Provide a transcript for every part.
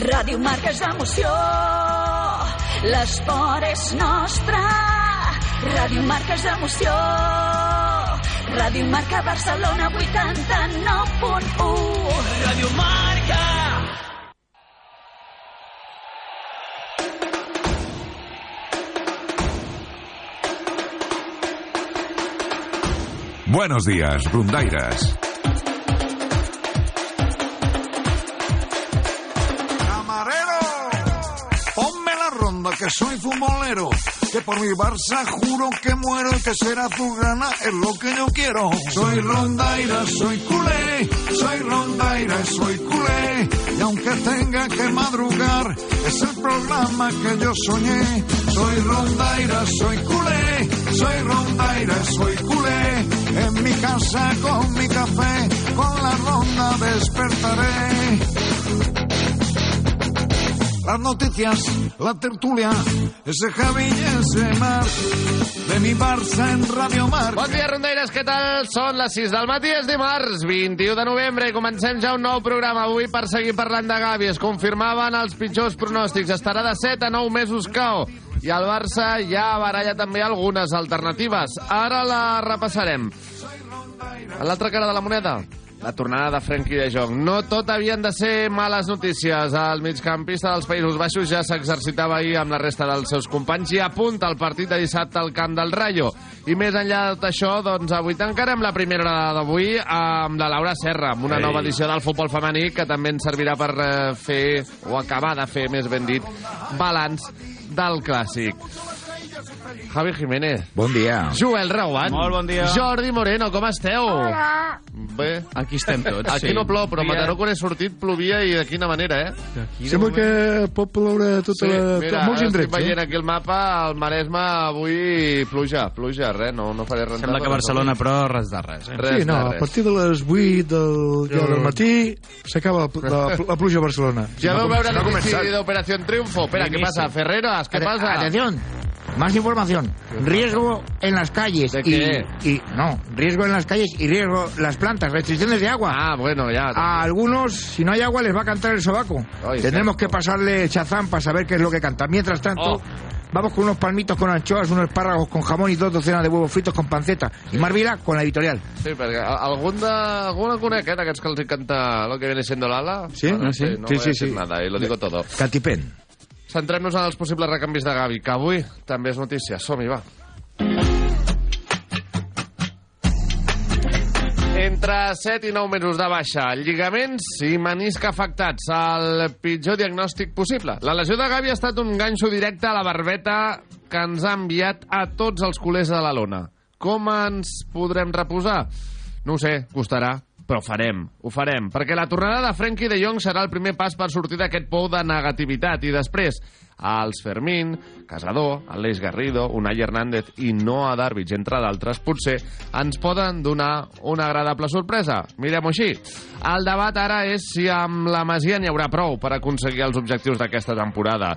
Ràdio Marca és emoció, l'esport és nostre. Ràdio Marca és emoció, Ràdio Marca Barcelona 89.1. Ràdio Marca. Buenos días, Brundaires. Soy futbolero, que por mi Barça juro que muero y que será tu gana es lo que yo quiero. Soy rondaira, soy culé, soy rondaira, soy culé, y aunque tenga que madrugar, es el programa que yo soñé. Soy rondaira, soy culé, soy rondaira, soy culé, en mi casa con mi café, con la ronda despertaré. Las noticias, la tertulia, ese Javi y ese Marc, de mi Barça en Radio Marc. Bon dia, rondaires, què tal? Són les 6 del matí, és dimarts, 21 de novembre, i comencem ja un nou programa avui per seguir parlant de Gavi. Es confirmaven els pitjors pronòstics. Estarà de 7 a 9 mesos cau. I el Barça ja baralla també algunes alternatives. Ara la repassarem. A l'altra cara de la moneda, la tornada de Frenkie de Jong. No tot havien de ser males notícies. El migcampista dels Països Baixos ja s'exercitava ahir amb la resta dels seus companys i apunta el partit de dissabte al camp del Rayo. I més enllà de tot això, doncs avui tancarem la primera hora d'avui amb la Laura Serra, amb una Ei. nova edició del futbol femení que també ens servirà per eh, fer, o acabar de fer, més ben dit, balanç del clàssic. Javi Jiménez. Bon dia. Joel Rauant. Molt bon dia. Jordi Moreno, com esteu? Hola. Bé. Aquí estem tots, Aquí sí. no plou, però a Mataró quan he sortit plovia i de quina manera, eh? Sembla que pot ploure tota Sí, la, mira, molts indrets. estic veient aquí el mapa, al Maresme avui pluja, pluja, res, no, no faré res. Sembla que a Barcelona, però, res de res. Eh? Res sí, no, de a res. partir de les 8 del, ja del matí s'acaba la, la, la pluja a Barcelona. Ja veu veure l'inici d'Operació Triunfo. Espera, què passa? Ferreras, què pasa? Atención, más información. Riesgo en las calles ¿De y, qué? y no, riesgo en las calles y riesgo las plantas, restricciones de agua. Ah, bueno, ya. A algunos, si no hay agua, les va a cantar el sobaco. Ay, Tendremos que pasarle chazán para saber qué es lo que canta. Mientras tanto, Oh. vamos con unos palmitos con anchoas, unos espárragos con jamón y dos docenas de huevos fritos con panceta. Y Marvila con la editorial. Sí, perquè a- algun de, algun el conec, eh, d'aquests que els canta lo que viene siendo l'ala. ¿Sí? Bueno, Ah, sí? no Sí, sí, sí. nada, y lo digo todo. Catipen. Centrem-nos en els possibles recanvis de Gavi, que avui també és notícia. Som-hi, va. Entre 7 i 9 mesos de baixa, lligaments i menisc afectats, el pitjor diagnòstic possible. La lesió de Gavi ha estat un ganxo directe a la barbeta que ens ha enviat a tots els culers de la lona. Com ens podrem reposar? No ho sé, costarà, però ho farem, ho farem, perquè la tornada de Frenkie de Jong serà el primer pas per sortir d'aquest pou de negativitat i després els Fermín, Casador, Aleix Garrido, Unai Hernández i Noah Darvich, entre d'altres, potser ens poden donar una agradable sorpresa. Mirem-ho així. El debat ara és si amb la Masia n'hi haurà prou per aconseguir els objectius d'aquesta temporada.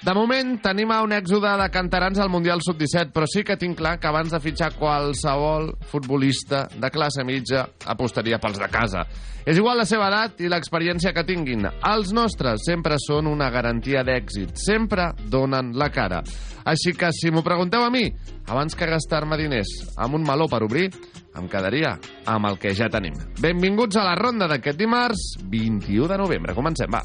De moment, tenim un èxode de canterans al Mundial Sub-17, però sí que tinc clar que abans de fitxar qualsevol futbolista de classe mitja apostaria pels de casa. És igual la seva edat i l'experiència que tinguin. Els nostres sempre són una garantia d'èxit. Sempre donen la cara. Així que, si m'ho pregunteu a mi, abans que gastar-me diners amb un meló per obrir, em quedaria amb el que ja tenim. Benvinguts a la ronda d'aquest dimarts, 21 de novembre. Comencem, va.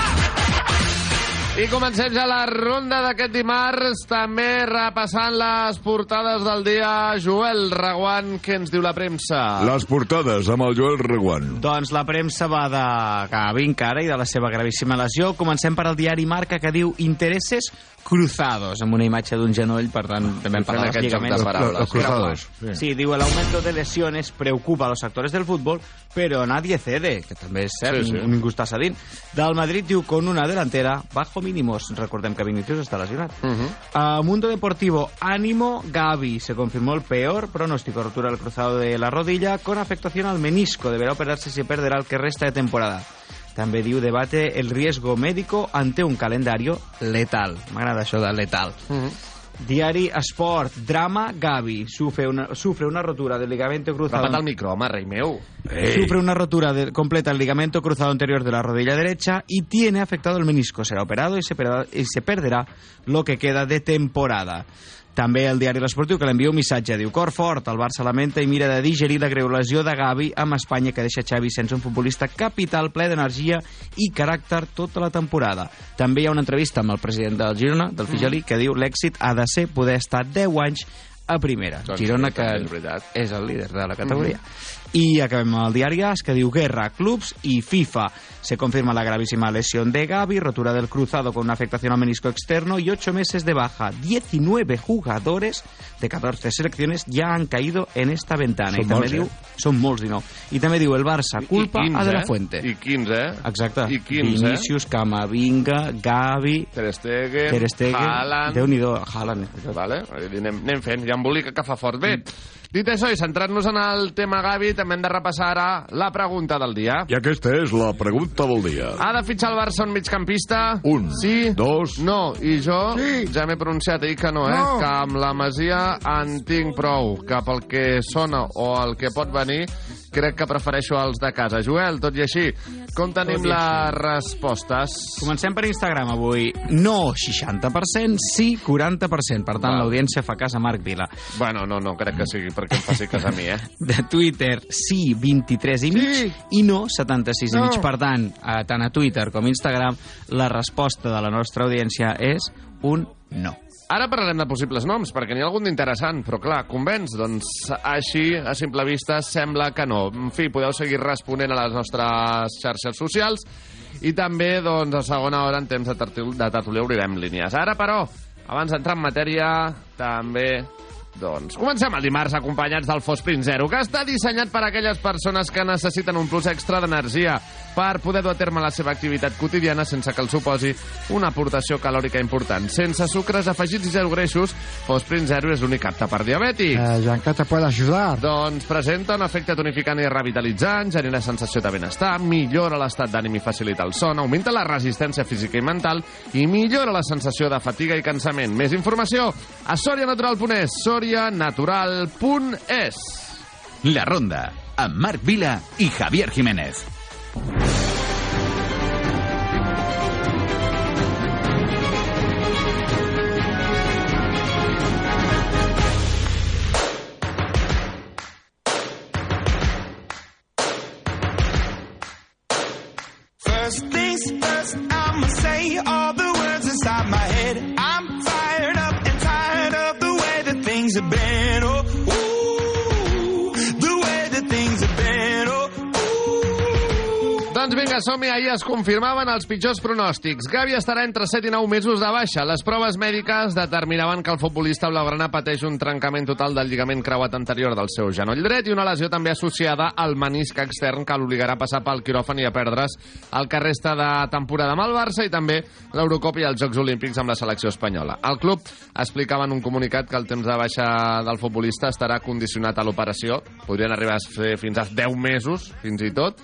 I comencem ja la ronda d'aquest dimarts, també repassant les portades del dia. Joel Reguant, què ens diu la premsa? Les portades amb el Joel Reguant. Doncs la premsa va de Gavi encara i de la seva gravíssima lesió. Comencem per al diari Marca que diu intereses cruzados, amb una imatge d'un genoll, per tant, també en parla dels aquest joc de lligaments. paraules. Los cruzados. Sí. Sí, diu, el aumento de lesiones preocupa a los actores del fútbol, pero nadie cede, que també és cert, Sí, sí. ningú està cedint. Del Madrid diu, con una delantera bajo mínimos. Recordem que Vinicius està lesionat. Uh -huh. A Mundo Deportivo, ánimo Gavi. Se confirmó el peor pronóstico, rotura del cruzado de la rodilla con afectación al menisco. Deberá operarse se perderá el que resta de temporada. També diu debate el riesgo médico ante un calendario letal. M'agrada això de letal. Uh -huh. Diari Sport, drama Gavi. Sufre una, sufre una rotura del ligamento cruzado. Repata el micro, home, rei meu. Sufre una rotura de- completa del ligamento cruzado anterior de la rodilla derecha y tiene afectado el menisco. Será operado y se, perderà, y se perderà lo que queda de temporada. També el diari L'Esportiu que l'envia un missatge. Diu, cor fort, el Barça lamenta i mira de digerir la greu lesió de Gavi amb Espanya que deixa Xavi sense un futbolista capital ple d'energia i caràcter tota la temporada. També hi ha una entrevista amb el president del Girona, del Figelí, que diu l'èxit ha de ser poder estar 10 anys a primera. Doncs Girona, que és és el líder de la categoria. I acabem amb el diari AS, que diu Guerra, clubs y FIFA. Se confirma la gravísima lesión de Gavi, rotura del cruzado con una afectación al menisco externo y ocho meses de baja. 19 jugadores de 14 selecciones ya han caído en esta ventana. Són I també molts, diu, eh? Són molts, i no. I també diu el Barça, culpa I 15, a De La eh? Fuente. I 15, eh? Exacte. I 15, Vinícius, Camavinga, Gavi, Ter Stegen, Ter Stegen, Haaland... Déu-n'hi-do, Haaland. Vale? Anem, anem fent, ja embolica que fa fort. Bé, dit això i centrant-nos en el tema Gavi, també hem de repassar ara la pregunta del dia. I aquesta és la pregunta del dia. Ha de fitxar el Barça un migcampista? Un, Sí? dos... No, i jo Sí. ja m'he pronunciat, he dit que no, eh? No. Que amb la Masia en tinc prou, que pel que sona o el que pot venir, crec que prefereixo els de casa. Joel, tot i així, com tenim i les respostes? Comencem per Instagram avui. No 60%, sí 40%. Per tant, l'audiència fa cas a Marc Vila. Bueno, no, no crec que sigui perquè em faci cas a mi, eh? De Twitter, sí 23 i mig Sí. i no 76 i No. mig. Per tant, a, tant a Twitter com a Instagram, la resposta de la nostra audiència és un no. Ara parlarem de possibles noms, perquè n'hi ha algun d'interessant, però clar, convenç? Doncs així, a simple vista, sembla que no. En fi, podeu seguir responent a les nostres xarxes socials i també, doncs, a segona hora, en temps de, tertul de tertúlia, obrirem línies. Ara, però, abans d'entrar en matèria, també doncs comencem el dimarts acompanyats del Fosprint Zero, que està dissenyat per a aquelles persones que necessiten un plus extra d'energia per poder dur a terme la seva activitat quotidiana sense que els suposi una aportació calòrica important. Sense sucres afegits i zero greixos, Fosprint Zero és l'únic apte per diabètics. Eh, Gianca te puede ayudar. Doncs presenta un efecte tonificant i revitalitzant, genera sensació de benestar, millora l'estat d'ànim i facilita el son, augmenta la resistència física i mental i millora la sensació de fatiga i cansament. Més informació a sorianatural.es, sorianatural.es. La Ronda, amb Marc Vila i Javier Jiménez. Vinga, som-hi. Ahir es confirmaven els pitjors pronòstics. Gavi estarà entre 7 i 9 mesos de baixa. Les proves mèdiques determinaven que el futbolista blaugrana pateix un trencament total del lligament creuat anterior del seu genoll dret i una lesió també associada al menisc extern que l'obligarà a passar pel quiròfan i a perdre's el que resta de temporada amb el Barça i també l'Eurocopa i els Jocs Olímpics amb la selecció espanyola. El club explicava en un comunicat que el temps de baixa del futbolista estarà condicionat a l'operació. Podrien arribar a ser fins a 10 mesos, fins i tot,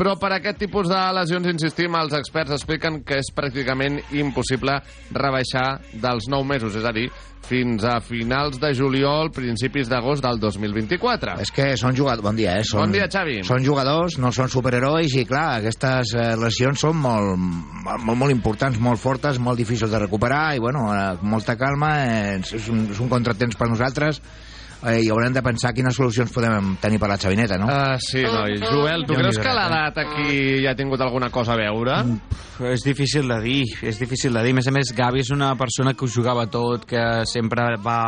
però per aquest tipus de lesions, insistim, els experts expliquen que és pràcticament impossible rebaixar dels 9 mesos, és a dir, fins a finals de juliol, principis d'agost del 2024. És que són jugadors... Bon dia, eh? Són, Bon dia, Xavi. Són jugadors, no són superherois i, clar, aquestes eh, lesions són molt, molt, molt importants, molt fortes, molt difícils de recuperar i, bueno, eh, molta calma, eh, és, un, és un contratemps per nosaltres eh, i haurem de pensar quines solucions podem tenir per la xavineta, no? Ah, sí, noi. Joel, tu creus que eh? l'edat aquí ja ha tingut alguna cosa a veure? És difícil de dir, és difícil de dir. A més a més, Gavi és una persona que ho jugava tot, que sempre va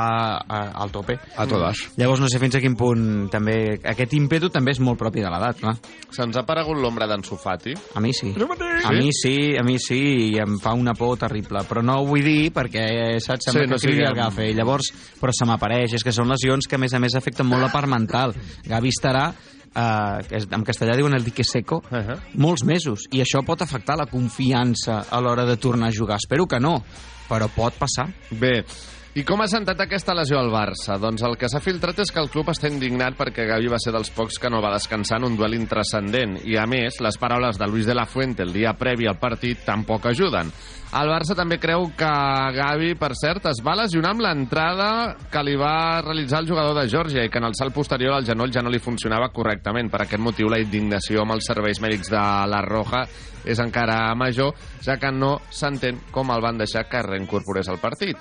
a, al tope. A totes. Llavors no sé fins a quin punt també... Aquest ímpetu també és molt propi de l'edat, clar. Se'ns ha aparegut l'ombra d'en Sofati? A mi sí. A mi sí, a mi sí, i em fa una por terrible. Però no ho vull dir perquè, saps, sembla Sí, no que cridi el gafe. I llavors, però se m'apareix. És que són lesions que, a més a més, afecten molt la part mental. Gavi estarà eh, és- en castellà diuen el dique seco, Uh -huh. molts mesos, i això pot afectar la confiança a l'hora de tornar a jugar. Espero que no, però pot passar. Bé, i com ha sentat aquesta lesió al Barça? Doncs el que s'ha filtrat és que el club està indignat perquè Gavi va ser dels pocs que no va descansar en un duel intrascendent. I, a més, les paraules de Luis de la Fuente el dia previ al partit tampoc ajuden. El Barça també creu que Gavi, per cert, es va lesionar amb l'entrada que li va realitzar el jugador de Georgia i que en el salt posterior al genoll ja no li funcionava correctament. Per aquest motiu, la indignació amb els serveis mèdics de la Roja és encara major, ja que no s'entén com el van deixar que reincorporés al partit.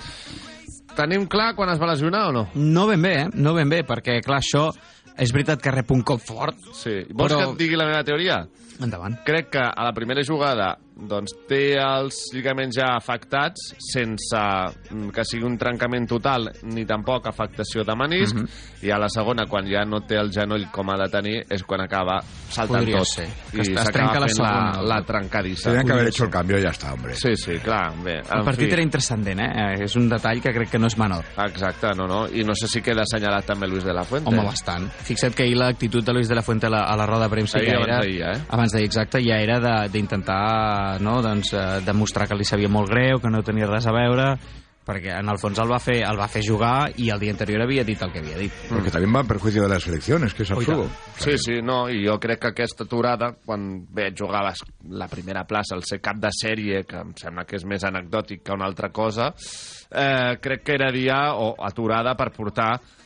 Tenim clar quan es va lesionar o no? No ben bé, eh? No ben bé, perquè, clar, això és veritat que rep un cop fort. Sí. Vols Però- que et digui la meva teoria? Endavant. Crec que a la primera jugada doncs, té els lligaments ja afectats sense mm, que sigui un trencament total ni tampoc afectació de menisc Mhm. i a la segona, quan ja no té el genoll com ha de tenir, és quan acaba saltant Podria tot ser. Que i s'acaba la fent la, segona. la trencadissa. Tenían que haber hecho el cambio y ya está, hombre. Sí, sí, clar. Bé, El partit fi. era intrascendent, eh? És un detall que crec que no és menor. Exacte, no, no. I no sé si queda assenyalat també Luis de la Fuente. Home, bastant. Fixa't que ahir l'actitud de Luis de la Fuente a la, a la roda de premsa Ahir, ja abans era... d'ahir, eh? Abans d'ahir, exacte, ja era de- d'intentar no, doncs, eh, demostrar que li sabia molt greu, que no tenia res a veure, perquè en el fons el va fer, el va fer jugar i el dia anterior havia dit el que havia dit. Porque también va en perjuicio de las elecciones, que Ui, absurdo. Sí, sí, no, i jo crec que aquesta aturada, quan bé, jugaves la primera plaça, el ser cap de sèrie, que em sembla que és més anecdòtic que una altra cosa, eh, crec que era dia o aturada per portar mm,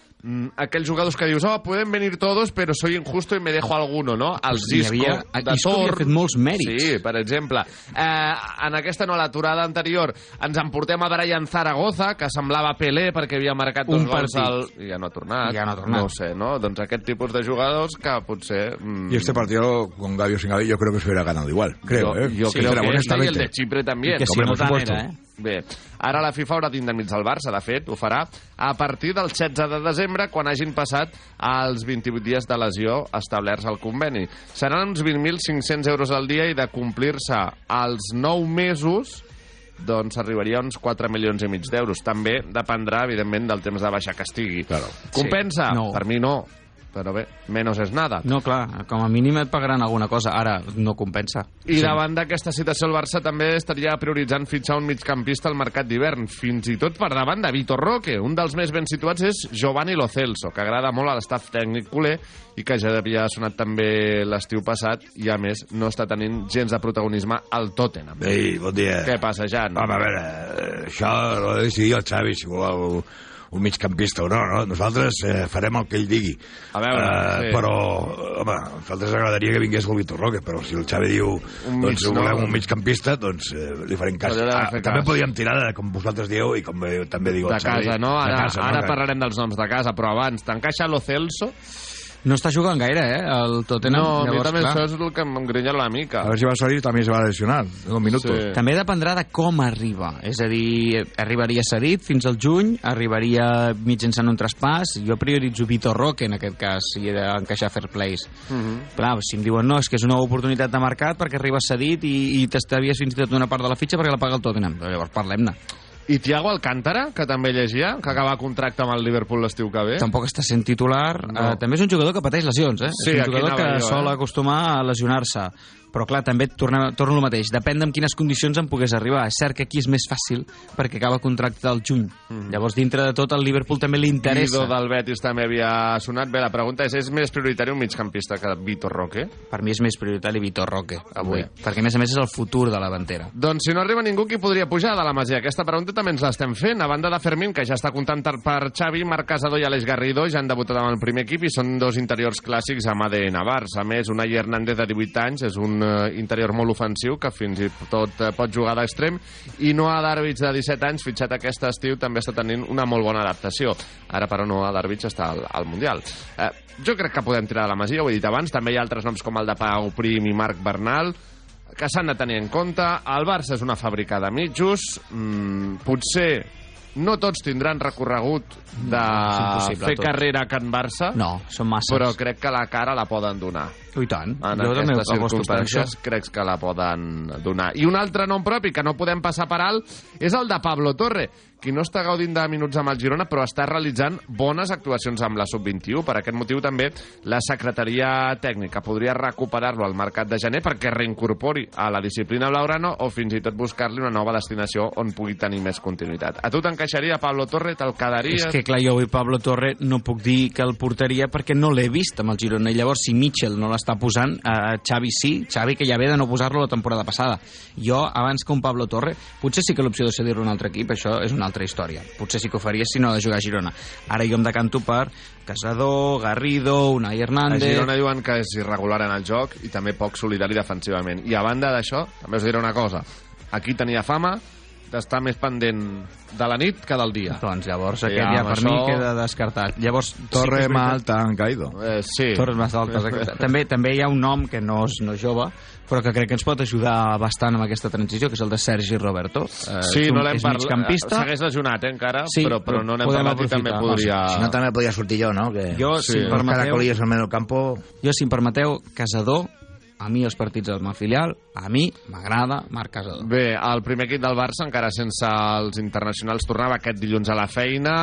aquells jugadors que dius, oh, pueden venir todos, però soy injusto y me dejo alguno, no? El Hi Zisco, havia- de Isco havia Tor... fet molts mèrits. Sí, per exemple. Eh, en aquesta no, l'aturada anterior, ens emportem a Brian Zaragoza, que semblava Pelé perquè havia marcat dos Un gols al... I ja no ha tornat. I ja no ha tornat. No sé, no? Doncs aquest tipus de jugadors que potser... Mm, Y este partido con Gavi o sin Gavi yo creo que se hubiera ganado igual. Creo, yo, ¿eh? yo Sí, creo que este y el honestamente. de Chipre también. I que si no por tant supuesto. era, eh? Bé, ara la FIFA haurà d'indemnitzar el Barça, de fet, ho farà a partir del 16 de desembre, quan hagin passat els 28 dies de lesió establerts al conveni. Seran uns 20.500 euros al dia i de complir-se els 9 mesos doncs arribaria a uns 4 milions i mig d'euros. També dependrà, evidentment, del temps de baixa que estigui. Claro. Compensa? Sí, no. Per mi no. Però bé, menos és nada. No, clar, com a mínim et pagaran alguna cosa. Ara no compensa. I davant d'aquesta situació, el Barça també estaria prioritzant fitxar un migcampista al mercat d'hivern, fins i tot per davant de Vitor Roque. Un dels més ben situats és Giovanni Lo Celso, que agrada molt a l'estaf tècnic culer i que ja havia sonat també l'estiu passat i, a més, no està tenint gens de protagonisme al Tottenham. Ei, bon dia. Què passa, Jan? Home, a veure, eh, això l'ha de decidir el Xavi, si vol un migcampista o no, no? Nosaltres eh, farem el que ell digui. A veure, Eh, sí. Però, home, a nosaltres agradaria que vingués el Vitor Roque, però si el Xavi diu Un doncs mig, no? volem un migcampista, doncs eh, li farem cas. Ah, fer també cas. podríem tirar, de, com vosaltres dieu, i com eh, també diu de el Xavi... casa, no? Ara, de casa, ara Que- parlarem dels noms de casa, però abans, t'encaixa Lo Celso? No està jugant gaire, eh, el Tottenham. No, a mi Llavors, també clar. això és el que m'engrinya una mica. A ver si va a salir, también se va a lesionar. Dos minutos. Sí. També dependrà de com arriba. És a dir, arribaria cedit fins al juny, arribaria mitjançant un traspàs. Jo prioritzo Vitor Roque, en aquest cas, si he d'encaixar fair plays. Mhm. Clar, si em diuen no, és que és una oportunitat de mercat perquè arriba cedit i, i t'estavies fins i tot una part de la fitxa perquè la paga el Tottenham. Llavors parlem-ne. I Thiago Alcántara, que també llegia, que acaba contracte amb el Liverpool l'estiu que ve. Tampoc està sent titular. No. Eh, també és un jugador que pateix lesions, eh? Sí, és un jugador que jo, sol eh? acostumar a lesionar-se. Però clar, també torna, torno al mateix. Depèn de quines condicions en pogués arribar. És cert que aquí és més fàcil perquè acaba contracte al juny. Mm. Llavors, dintre de tot, al Liverpool també li interessa. Guido del Betis també havia sonat. Bé, la pregunta és, és més prioritari un migcampista que Vitor Roque? Per mi és més prioritari Vitor Roque, avui. Bé. Perquè, a més a més, és el futur de la davantera. Doncs si no arriba ningú, qui podria pujar de la Masia? Aquesta pregunta també ens l'estem fent. A banda de Fermín, que ja està comptant per- Xavi, Marc Casador i Aleix Garrido ja han debutat amb el primer equip i són dos interiors clàssics amb ADN Barça. A més, Unai Hernández, de 18 anys, és un interior molt ofensiu que fins i tot eh, pot jugar d'extrem i Noah Darvich, de 17 anys, fitxat aquest estiu, també està tenint una molt bona adaptació. Ara, però, Noah Darvich està al, al Mundial. Eh, jo crec que podem tirar de la Masia, ho he dit abans. També hi ha altres noms com el de Pau Prim i Marc Bernal, que s'han de tenir en compte. El Barça és una fàbrica de mitjos. Mm, potser no tots tindran recorregut de impossible, fer tots. carrera a Can Barça, No, són masses. però crec que la cara la poden donar. I tant. En jo també aquestes circumstàncies crec que la poden donar. I un altre nom propi que no podem passar per alt és el de Pablo Torre, qui no està gaudint de minuts amb el Girona, però està realitzant bones actuacions amb la Sub-21. Per aquest motiu també la Secretaria Tècnica podria recuperar-lo al mercat de gener perquè reincorpori a la disciplina blaugrana o fins i tot buscar-li una nova destinació on pugui tenir més continuïtat. A tu t'encaixaria Pablo Torre? Te'l quedaries? És que, clar, jo avui Pablo Torre no puc dir que el portaria perquè no l'he vist amb el Girona. I llavors, si Mitchell no l'està posant, eh, Xavi sí. Xavi, que ja ve de no posar-lo la temporada passada. Jo, abans que un Pablo Torre, potser sí que l'opció de cedir-lo a un altre equip, això és una altra història. Potser sí que ho faria si no de jugar a Girona. Ara jo em decanto per Casador, Garrido, Unai A Hernández... Girona diuen que és irregular en el joc i també poc solidari defensivament. I a banda d'això, també us diré una cosa. Aquí tenia fama d'estar més pendent de la nit que del dia. Doncs llavors I aquest ja, per això- mi queda descartat. Llavors, sí Torre és veritat- más alta han caído. Eh, sí. Torres més altes. exacte. també, també hi ha un nom que no és, no és jove, però que crec que ens pot ajudar bastant amb aquesta transició, que és el de Sergi Roberto. Eh, Sí, un- no l'hem és parlat. Segueix lesionat, eh, encara, Sí, però, però no n'hem parlat i també aprofitar. podria... Si no, també podria sortir jo, no? Que Jo, si em permeteu, caracolillos al medio del campo... jo, si em permeteu, Casador, a mi els partits del meu filial, a mi m'agrada Marc Casador. Bé, el primer equip del Barça, encara sense els internacionals, tornava aquest dilluns a la feina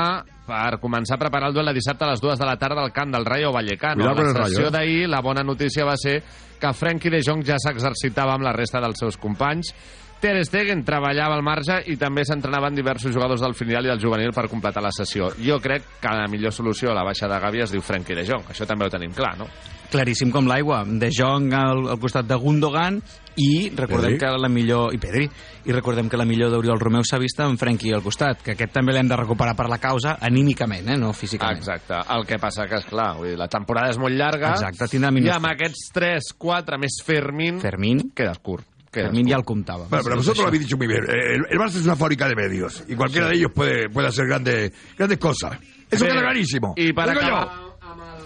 per començar a preparar el duel de dissabte a les dues de la tarda al camp del Rayo Vallecano. Cuidado la sessió eh? d'ahir, la bona notícia va ser que Frenkie de Jong ja s'exercitava amb la resta dels seus companys. Ter Stegen treballava al marge i també s'entrenaven diversos jugadors del filial i del juvenil per completar la sessió. Jo crec que la millor solució a la baixa de Gavi es diu Frenkie de Jong. Això també ho tenim clar, no? Claríssim com l'aigua. De Jong al, al costat de Gundogan i recordem Pedri. que la millor... I Pedri. I recordem que la millor d'Oriol Romeu s'ha vist amb Frenkie al costat, que aquest també l'hem de recuperar per la causa anímicament, eh? no físicament. Exacte. El que passa que, és clar, vull dir, la temporada és molt llarga. Exacte, tindrà I amb aquests 3, 4, més Fermín, Fermín, quedes curt. Quedes Fermín ja el comptava. Bueno, pero vosotros lo habéis dicho muy bien. El, el Barça es una fábrica de medios y cualquiera de ellos puede, puede hacer grandes, grandes cosas. Eso queda clarísimo. I per Lo digo acabar,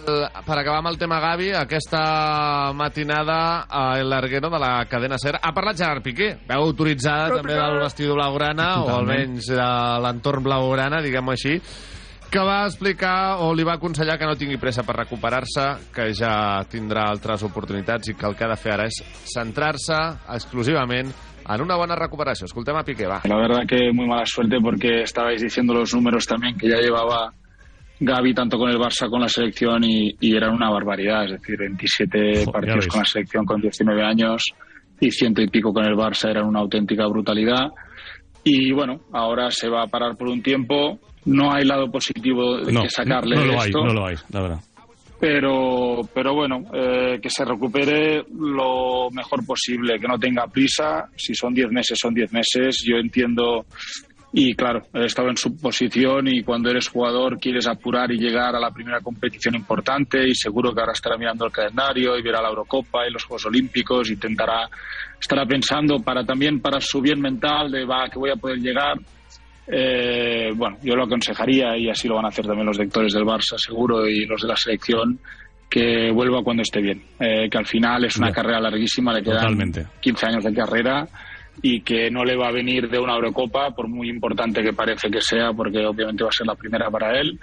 per acabar amb el tema Gavi, aquesta matinada a El Larguero de la cadena SER ha parlat Gerard Piqué, veu autoritzada també del vestidor blaugrana, o Totalment. almenys de l'entorn blaugrana, diguem-ho així, que va explicar o li va aconsellar que no tingui pressa per recuperar-se, que ja tindrà altres oportunitats i que el que ha de fer ara és centrar-se exclusivament en una bona recuperació. Escoltem a Piqué, va. La verdad que muy mala suerte porque estabais diciendo los números también que ya llevaba Gaby tanto con el Barça con la selección y, y eran una barbaridad, es decir, 27 ya partidos con la selección con 19 años y ciento y pico con el Barça eran una auténtica brutalidad. Y bueno, ahora se va a parar por un tiempo. No hay lado positivo de No, que sacarle no de lo hay, esto no lo hay, la verdad. pero pero bueno eh, que se recupere lo mejor posible que no tenga prisa si son 10 meses son 10 meses yo entiendo y claro he estado en su posición y cuando eres jugador quieres apurar y llegar a la primera competición importante y seguro que ahora estará mirando el calendario y verá la Eurocopa y los Juegos Olímpicos y intentará estará pensando para también para su bien mental de va que voy a poder llegar eh, bueno, yo lo aconsejaría, y así lo van a hacer también los directores del Barça, seguro, y los de la selección, que vuelva cuando esté bien. Eh, que al final es una Ya. carrera larguísima, le quedan Totalmente. 15 años de carrera y que no le va a venir de una Eurocopa, por muy importante que parece que sea, porque obviamente va a ser la primera para él,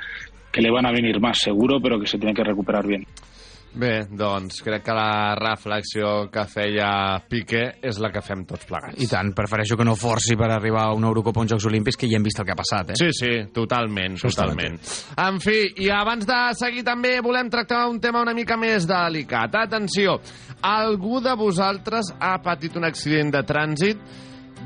que le van a venir más seguro, pero que se tiene que recuperar bien. Bé, doncs crec que la reflexió que feia Piqué és la que fem tots plegats. I tant, prefereixo que no forci per arribar a una Eurocopa o uns Jocs Olímpics, que ja hem vist el que ha passat, eh? Sí, sí, totalment, totalment. En fi, i abans de seguir també volem tractar un tema una mica més delicat. Atenció, algú de vosaltres ha patit un accident de trànsit?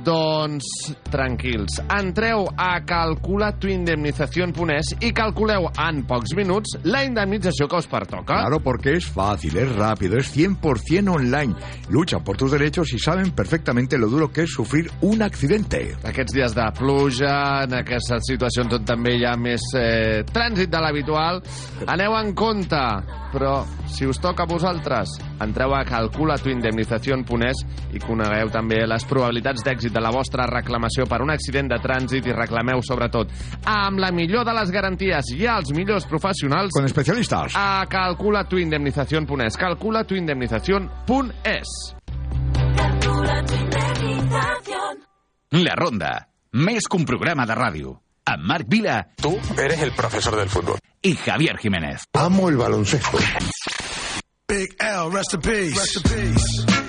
Doncs tranquils, entreu a calculatuindemnización.es i calculeu en pocs minuts la indemnització que us pertoca. Claro, porque es fácil, es rápido, es 100% online. Luchan por tus derechos y saben perfectamente lo duro que es sufrir un accidente. Aquests dies de pluja, en aquestes situacions on també hi ha més eh, trànsit de l'habitual, aneu en compte. Però, si us toca a vosaltres, entreu a calculatuindemnización.es i conegueu també les probabilitats d'èxit de la vostra reclamació per un accident de trànsit i reclameu, sobretot, amb la millor de les garanties i els millors professionals Con especialistas. a calculatuindemnización.es calculatuindemnización.es La Ronda, més que un programa de ràdio. Amb Marc Vila. Tu eres el profesor del fútbol. I Javier Jiménez. Amo el baloncesto. Big L, rest in peace. Rest in peace.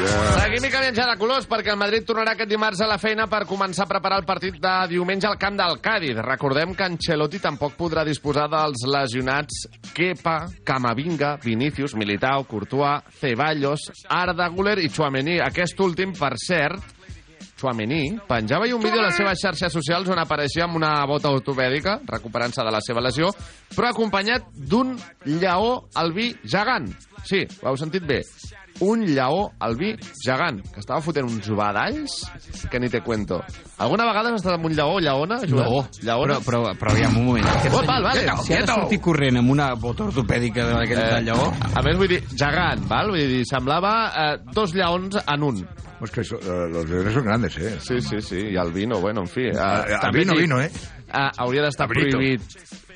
Seguim i canviant ja de colors perquè el Madrid tornarà aquest dimarts a la feina per començar a preparar el partit de diumenge al camp del Cádiz. Recordem que Ancelotti tampoc podrà disposar dels lesionats Kepa, Camavinga, Vinícius, Militao, Courtois, Ceballos, Arda Güler i Chouameni. Aquest últim, per cert, Chouameni penjava un vídeo a les seves xarxes socials on apareixia amb una bota ortopèdica, recuperant-se de la seva lesió, però acompanyat d'un lleó albí gegant. Sí, ho heu sentit bé. Un lleó albí gegant, que estava fotent uns badalls que ni te cuento. Alguna vegada has estat amb un lleó o lleona? Joan? No, Lleona? però, però, però aviam, un moment. Aquest Oh, val, vale. Si ha de sortir corrent amb una bota ortopèdica d'aquest Eh, lleó... A més, vull dir, gegant, val? Vull dir, semblava eh, dos lleons en un. Pues que eso, eh, los leones son grandes, ¿eh? Sí, sí, sí, i el vino, bueno, en fi. eh, el també vino, vino, eh? ah, hauria d'estar prohibit,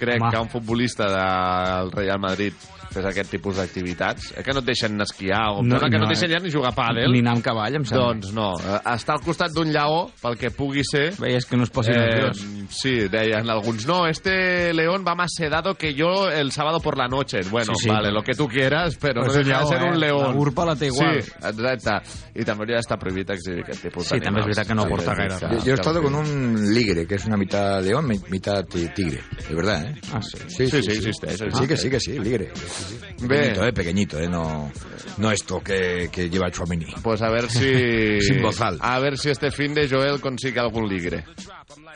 crec, Home. que un futbolista del Real Madrid fes aquest tipus d'activitats. Eh, que no et deixen esquiar, o No, no, que no, no, et deixen eh? ja ni jugar a pàdel. Ni anar amb cavall, em sembla. Doncs no, eh, estar al costat d'un lleó, pel que pugui ser... Veies que no es posi nerviós. Sí, deien alguns, no, este león va más sedado que yo el sábado por la noche. Bueno, Sí, sí. vale, lo que tú quieras, pero Pues no deja de ser eh? un león. La urpa la té igual. Sí, exacte. I també hauria d'estar prohibit exhibir aquest tipus Sí, també és veritat que no aporta gaire. Yo, yo he estado con un ligre, que es una mitad león, mi- mitad ti- tigre. De verdad, ¿eh? Ah, sí. Sí, Sí, sí, existe, eso Sí, que existe. sí, que sí, ligre. Sí, sí. Pequeñito, ¿eh? Pequeñito, ¿eh? No, no esto que, que lleva Chouamini. Pues a ver si... Sin bozal. A ver si este fin de Joel consigue algún ligre.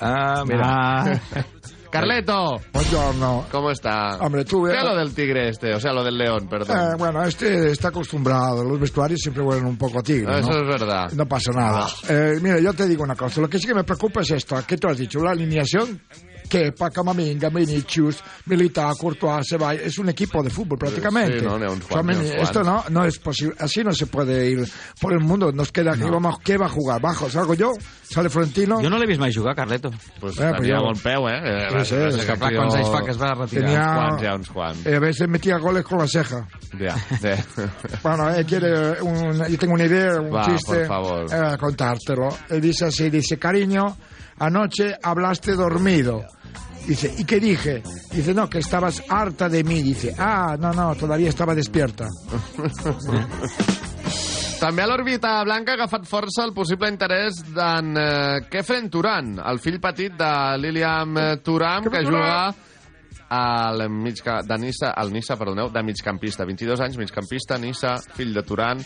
Ah, mira. Ah, Carleto, Buongiorno. ¿cómo está? Hombre, tú... ¿Qué eh, es lo del tigre este? O sea, lo del león, perdón. eh, bueno, este está acostumbrado. Los vestuarios siempre huelen un poco a tigre, Eso ¿no? es verdad. No pasa nada. Eh, mira, yo te digo una cosa. Lo que sí que me preocupa es esto. ¿Qué tú has dicho? La alineación que Camavinga, Vinicius, Militao, Courtois, Ceballos, es un equipo de fútbol prácticamente. Sí, no, n'hi ha uns O sea, quants, n'hi ha uns esto no, no es posible. Así no se puede ir por el mundo. Nos queda ¿qué, vamos, ¿qué va a jugar? ¿Bajo? ¿Salgo yo? ¿Sale Florentino? jo no l'he vist mai jugar, Carleto. Pues Eh, tenia bon peu, eh? eh Sí, sí, que, ser clar, quants anys fa que es va retirar? Tenia- Uns quants, ja, uns quants. Eh, a veces metía goles con la ceja. Ja, ja. Bueno, él quiere un, yo tengo una idea, un Va, chiste. por favor. eh, contártelo. Él dice así, dice, cariño, anoche hablaste dormido. Dice, ¿y qué dije? Dice, no, que estabas harta de mí. Dice, ah, no, no, todavía estaba despierta. També a l'òrbita blanca ha agafat força el possible interès d'en eh, Kefren Turan, el fill petit de Lilian eh, Turan, que juga al mig, de Nissa, al Nissa, perdoneu, de migcampista. 22 anys, migcampista, Nissa, fill de Turan.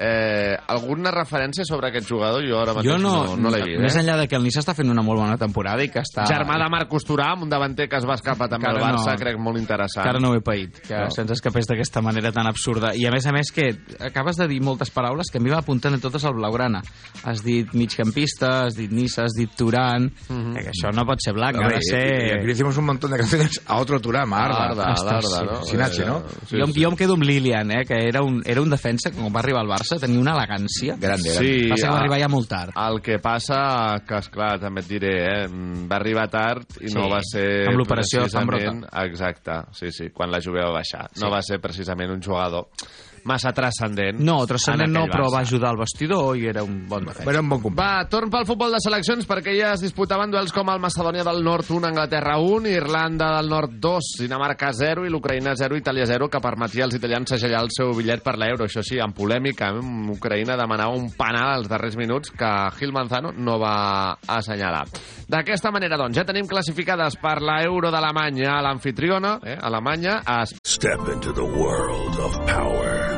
Eh, alguna referència sobre aquest jugador? Jo ara mateix Jo no, no, no l'he vist. més Eh? enllà de que el Nissa està fent una molt bona temporada i que està... Germà de Marcos Turam, un davanter que es va escapar també al Barça, no. crec molt interessant. Encara no ho he paït, que No. se'ns escapés d'aquesta manera tan absurda. I a més a més que acabes de dir moltes paraules que a mi m'apunten a totes al Blaugrana. Has dit migcampista, has dit Nissa, has dit Turan... Mhm. que això no pot ser blanc, ha de ser... aquí le hicimos un montón de canciones a otro otro Turam, Arda. Arda, l'Arda, no? Sin H, no? jo, em- jo em quedo amb Lilian, eh, que era un, era un defensa que quan va arribar al Barça tenia una elegància. Grande, Sí, Passa que va ah, arribar ja molt tard. El que passa, que esclar, també et diré, eh, va arribar tard i Sí, no va ser... amb l'operació de Exacte, sí, sí, quan la Juve va baixar. No Sí. va ser precisament un jugador massa transcendent. No, transcendent en no, però va ajudar al vestidor i era un bon defensa. Era un bon company. Va, torn pel futbol de seleccions perquè ja es disputaven duels com el Macedònia del Nord 1, Anglaterra 1, Irlanda del Nord 2, Dinamarca 0 i l'Ucraïna 0, Itàlia 0, que permetia als italians segellar el seu bitllet per l'Euro. Això sí, en polèmica, amb Ucraïna demanava un penal als darrers minuts que Gil Manzano no va assenyalar. D'aquesta manera, doncs, ja tenim classificades per l'Euro d'Alemanya l'anfitriona, eh, Alemanya, es Step into the world of power,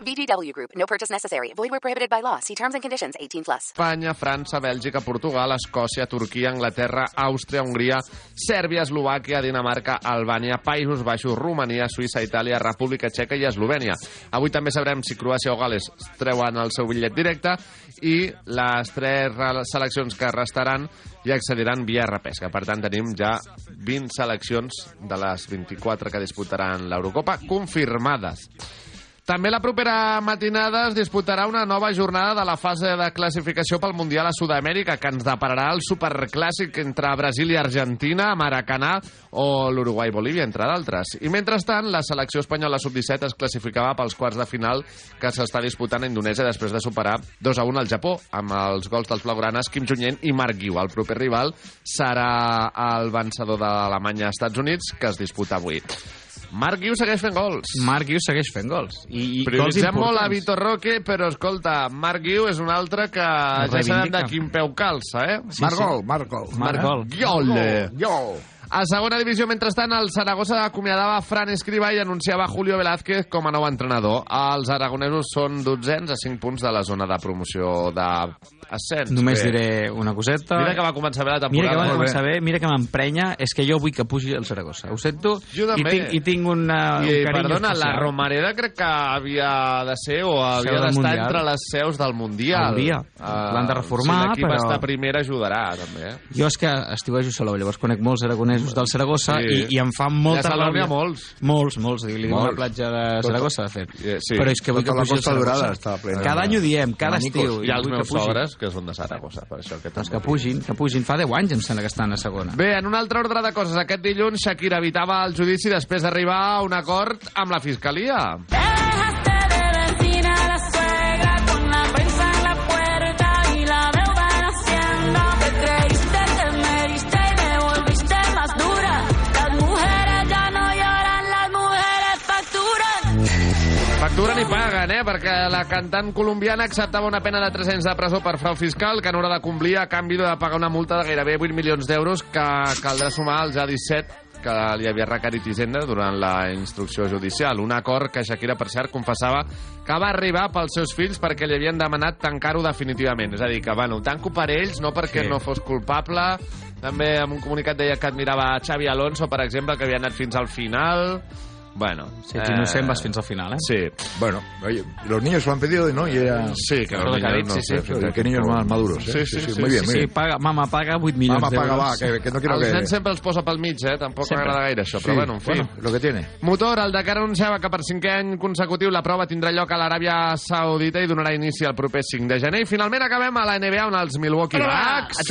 VGW Group. No purchase necessary. Void where prohibited by law. See terms and conditions. 18 plus. Espanya, França, Bèlgica, Portugal, Escòcia, Turquia, Anglaterra, Àustria, Hongria, Sèrbia, Eslovàquia, Dinamarca, Albània, Països Baixos, Romania, Suïssa, Itàlia, República Txeca i Eslovènia. Avui també sabrem si Croàcia o Gales treuen el seu bitllet directe i les tres re- seleccions que restaran ja accediran via repesca. Per tant, tenim ja 20 seleccions de les 24 que disputaran l'Eurocopa confirmades. També la propera matinada es disputarà una nova jornada de la fase de classificació pel Mundial a Sud-amèrica, que ens depararà el superclàssic entre Brasil i Argentina, Maracanà o l'Uruguai-Bolívia, entre d'altres. I mentrestant, la selecció espanyola sub-17 es classificava pels quarts de final que s'està disputant a Indonèsia després de superar 2 a 1 al Japó, amb els gols dels blaugranes Kim Junyent i Marc Guiu. El proper rival serà el vencedor d'Alemanya-Estats Units, que es disputa avui. Marc Guiu segueix fent gols. Marc Guiu segueix fent gols. I, i gols Prioritzem molt a. Vitor Roque, però escolta, Marc Guiu és un altre que ja sabem de quin peu calça, eh? Sí, Marc sí. Gol, Marc Gol. Marc Gol. Gol. Gol. A segona divisió, mentrestant, el Saragossa acomiadava Fran Escriba i anunciava Julio Velázquez com a nou entrenador. Els aragonesos són dotzens a 5 punts de la zona de promoció d'ascens. Només Bé. diré una coseta. Mira que va començar bé la Mira que temporada. va començar bé, mira que m'emprenya, és que jo vull que pugi el Saragossa. Ho sento, Jo i també. tinc, i tinc una, un I, carinyo perdona, la especial. Romareda crec que havia de ser o havia d'estar entre les seus del Mundial. Hauria. Ah, L'han de reformar, si l'equip però- està a primera ajudarà, també. Eh? Jo és que estiuejo Salou, llavors conec molts aragonesos del Saragossa Sí. i, i em fan molta I a Salou n'hi ha ràbia. molts. Molts, molts. Li una Molts. platja de Saragossa, de fet. Eh, sí. Però és que vull Tota que la pugi el Costa Saragossa. Dorada està plena. Cada any ho diem, cada Manicos. estiu. I els meus sogres, que són de Saragossa, per això que Doncs que pugin, que pugin. Fa 10 anys em sembla que estan a segona. Bé, en un altre ordre de coses, aquest dilluns Shakira evitava el judici després d'arribar a un acord amb la Fiscalia. Dejaste Facturen i paguen, eh? Perquè la cantant colombiana acceptava una pena de 3 anys de presó per frau fiscal que no haurà de complir a canvi de pagar una multa de gairebé 8 milions d'euros que caldrà sumar als ja 17 que li havia requerit Hisenda durant la instrucció judicial. Un acord que Shakira, per cert, confessava que va arribar pels seus fills perquè li havien demanat tancar-ho definitivament. És a dir, que, bueno, tanco per ells, no perquè Sí. no fos culpable. També en un comunicat deia que admirava Xavi Alonso, per exemple, que havia anat fins al final. Bueno, Si ets innocent vas fins al final, eh? Sí. Bueno, oye, los niños lo han pedido, ¿no? Y era... Sí, que Claro los niños no sí, sí. a Que niños más maduros, ¿eh? Sí, sí, sí. Muy bien, Sí, muy sí, bien. paga, mama, paga 8 milions Mama, paga, va, d'euros. que, que no quiero Els que... nens sempre els posa pel mig, eh? Tampoc Sempre. m'agrada gaire això, però Sí, bueno, en fi. bueno, lo que tiene. Motor, el Dakar anunciava que per cinquè any consecutiu la prova tindrà lloc a l'Aràbia Saudita i donarà inici el proper 5 de gener. I finalment acabem a la NBA on els Milwaukee Bucks...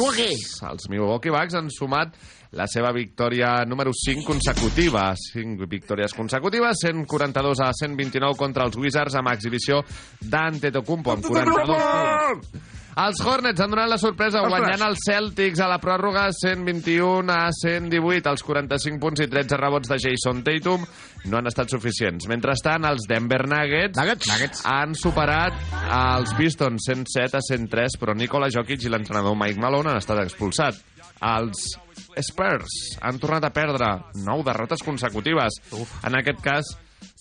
Els Milwaukee Bucks han sumat la seva victòria número 5 consecutiva. 5 victòries consecutives, 142 a 129 contra els Wizards amb exhibició d'Antetokounmpo amb 42 punts. Els Hornets han donat la sorpresa Ostres! guanyant els Celtics a la pròrroga 121 a 118. Els 45 punts i 13 rebots de Jason Tatum no han estat suficients. Mentrestant, els Denver Nuggets, Nuggets. Nuggets. han superat els Pistons 107 a 103, però Nikola Jokic i l'entrenador Mike Malone han estat expulsats. Els Spurs han tornat a perdre 9 derrotes consecutives. Uf. En aquest cas,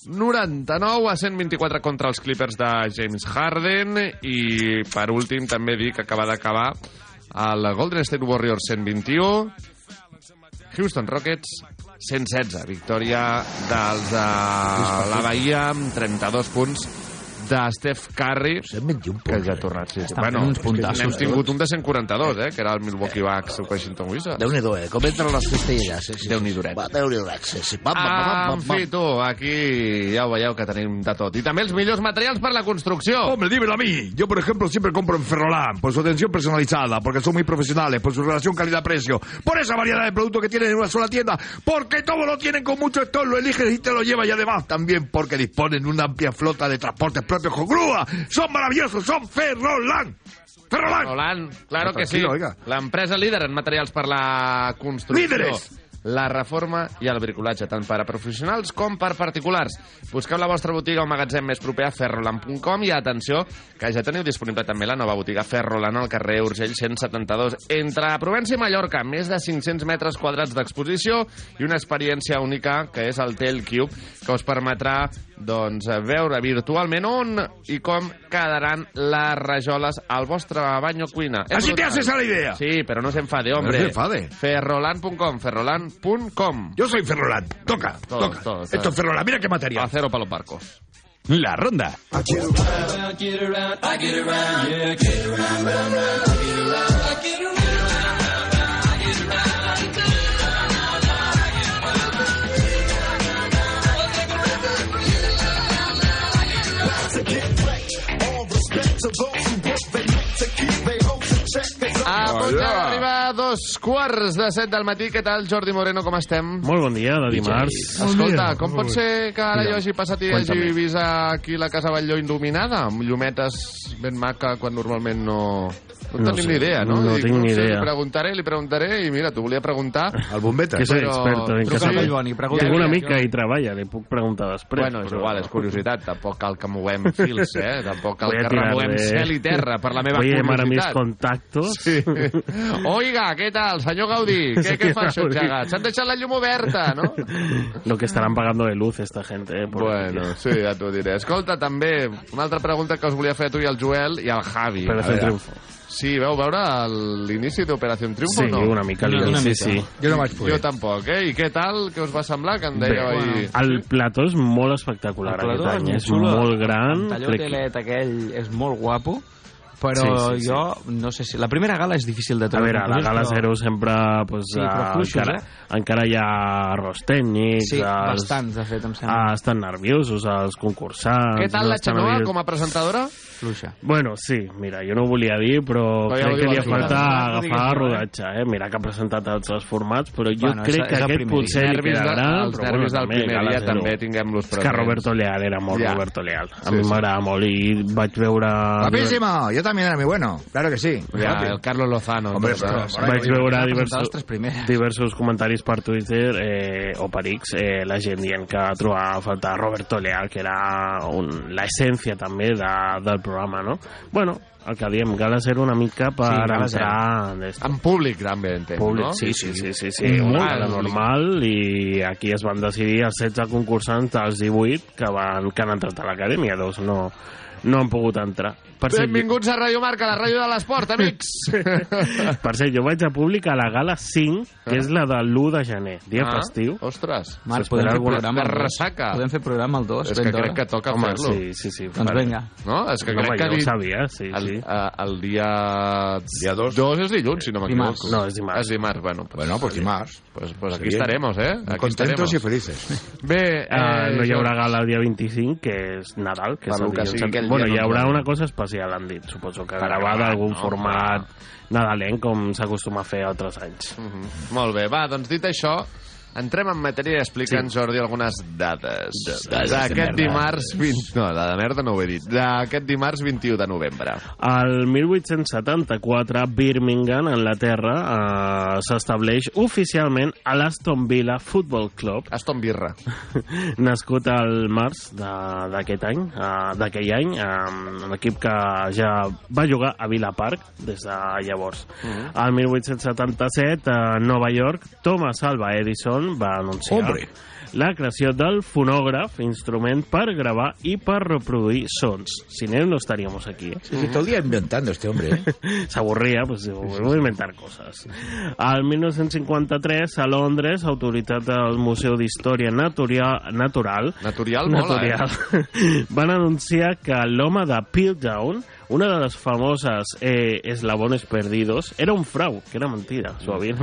99 a 124 contra els Clippers de James Harden. I per últim també dir que acaba d'acabar el Golden State Warriors 121 Houston Rockets 116 victòria dels de la Bahia amb 32 punts de Steph Curry 121 que ja ha tornat sí, sí. Estan bueno, uns puntassos n'hem tingut tots. un de 142 eh, que era el Milwaukee Bucks o Washington Wizards Déu-n'hi-do, eh? Com entren les cistelles. Sí, sí. Déu-n'hi duret. Va, Déu-n'hi-do, sí, sí. Pam, pam, pam, Ah, pam, en pam. fi, tu, aquí ja ho veieu que tenim de tot. I també els millors materials per la construcció. Hombre, dímelo a mí. Yo, por ejemplo, siempre compro en Ferrolán por su atención personalizada, porque son muy profesionales, por su relación calidad-precio, por esa variedad de productos que tienen en una sola tienda, porque todo lo tienen con mucho stock, lo eliges y te lo llevas y además también porque disponen de una amplia flota de transportes propios con grúa. Son maravillosos, son Ferrolán. Ferrolán. Roland, claro que sí. L'empresa líder en materials per la construcció. Líderes! La reforma i el bricolatge, tant per a professionals com per particulars. Busqueu la vostra botiga o magatzem més proper a ferrolan.com i atenció, que ja teniu disponible també la nova botiga Ferrolan al carrer Urgell 172. Entre Provença i Mallorca, més de 500 metres quadrats d'exposició i una experiència única que és el Tel Cube, que us permetrà doncs, veure virtualment on i com quedaran les rajoles al vostre bany o cuina. És Así te haces a la idea. Sí, pero no se enfade, hombre. No se enfade. Ferrolan.com, ferrolan.com. Yo soy Ferrolán. Toca, Todos, toca. todos, Esto es Ferrolán. Mira qué material. Acero para los barcos. La ronda. A punt d'arribar a dos quarts de set del matí. Què tal, Jordi Moreno, com estem? Molt bon dia, de dimarts. Escolta, com pot ser que ara jo hagi passat i hagi vist aquí la Casa Batlló il·luminada, amb llumetes ben maca, quan normalment no... No, No tenim sé, ni idea, no? no Dic, tinc ni idea. Li preguntaré, li preguntaré, i mira, t'ho volia preguntar. Al bombeta. Que soy Però- experto en Truca casa. Collboni, pregunta. Tinc una mica i treballa, li puc preguntar després. Bueno, és però- igual, és curiositat. Tampoc cal que moguem fils, eh? Tampoc cal Voy a que remoguem de- cel i terra per la meva Voy a llamar a mis curiositat. contactos. Sí. Oiga, què tal, senyor Gaudí? Què, què Senyor fa això, Gaudí. xagat? S'han deixat la llum oberta, no? Lo que estarán pagando de luz esta gente, eh. por Bueno, sí, ja t'ho diré. Escolta, també, una altra pregunta que us volia fer a tu i al Joel i al Javi. A veure. Triunfo. Sí, veu veure l'inici d'Operació Triunfo Sí, no? una mica l'inici, sí. Jo no vaig poder. Jo tampoc, eh? I què tal? Què us va semblar? Que em Bé, dèieu ahir... el plató és molt espectacular El aquest any, és xulo. molt gran. El talló crec aquell és molt guapo, però Sí, sí, sí. jo no sé si... La primera gala és difícil de A trobar. veure, a la conclusions, gala però- zero sempre pues, Sí, però eh, fluixos, encara, eh? encara hi ha arròs tècnic Sí, els, bastants, de fet, em sembla. ah, estan nerviosos els concursants Què tal no la Xenoa com a presentadora? Fluixa. Bueno, sí, mira, jo no ho volia dir, però Però ja crec que diu li ha Joel. falta No agafar no, rodatge, eh? Mira que ha presentat altres formats, però jo Bueno, és- crec és que el aquest potser li nervis de- quedarà, els però nervis bueno, del també, primer dia Zero. també tinguem-los És que presents. Roberto Leal era molt Ja. Roberto Leal. A Sí, mi sí. m'agrada molt i vaig veure... Guapísimo. Yo también era muy bueno. Claro que sí. Ja, el Carlos Lozano. Hombre, però- però- vaig veure diversos, diversos comentaris per Twitter eh, o per X, eh, la gent dient que trobava a faltar Roberto Leal, que era un, l'essència també de, del programa, no? Bueno, el que diem, Gala Zero una mica per Sí, sí, entrar... En En públic, també, entenc, Públic, no? sí, sí, sí, sí, sí, Un una gala normal i aquí es van decidir els 16 concursants dels 18 que, van, que han entrat a l'acadèmia, dos no, no han pogut entrar. Per Benvinguts a Radio Marca, la ràdio de l'esport, amics. per cert, jo vaig a públic a la gala 5, que és la de l'1 de gener, dia Ah, festiu. Ostres. Marc, podem fer alguna- programa dos. ressaca. Podem fer programa al 2. És que crec que toca fer-lo. sí, sí, sí. Doncs vinga. No? És que No, crec home, que... jo ho sabia, sí, el, sí. eh, el dia... Dia dos. Dos és dilluns, si no m'equivoco. No, és dimarts. És dimarts, bueno. Pues, Bueno, pues dimarts. pues, pues aquí Sí. estaremos, eh? Aquí Contentos estaremos. y felices. Bé, Uh, no hi jo- haurà gala el dia 25, que és Nadal, que és el dilluns. bueno, hi haurà una cosa especial, han dit, suposo que gravada algun no? format nadalenc, com s'acostuma a fer altres anys. Mhm. Molt bé, va, doncs dit això, entrem en matèria i explica'ns, Jordi, algunes dades. dades de D'aquest dimarts... 20... No, la de merda no ho he dit. D'aquest dimarts 21 de novembre. El 1874, Birmingham, Anglaterra, eh, s'estableix oficialment a l'Aston Villa Football Club. Aston Birra. Nascut al març d'aquest any, eh, d'aquell any, eh, un equip que ja va jugar a Villa Park des de llavors. Mhm. Al 1877, a Nova York, Thomas Alva Edison Sound va anunciar Hombre. la creació del fonògraf, instrument per gravar i per reproduir sons. Sin él no estaríamos aquí, ¿eh? Sí, sí, todo el día inventando este hombre, ¿eh? Se avorría, pues voy a inventar coses. Al 1953, a Londres, autoritat del Museu d'Història Natural... Natural, Naturial mola, natural van anunciar que l'home de Piltdown, una de les famoses eh, eslabones perdidos, era un frau, que era mentira. S'ho havien...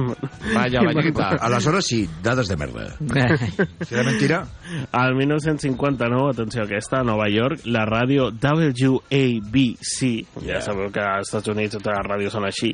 Vaya, vallita. Aleshores sí, dades de merda. Si era mentira... Al 1959, atenció aquesta, a Nova York, la ràdio WABC, ja sabeu que als Estats Units totes les ràdios són així,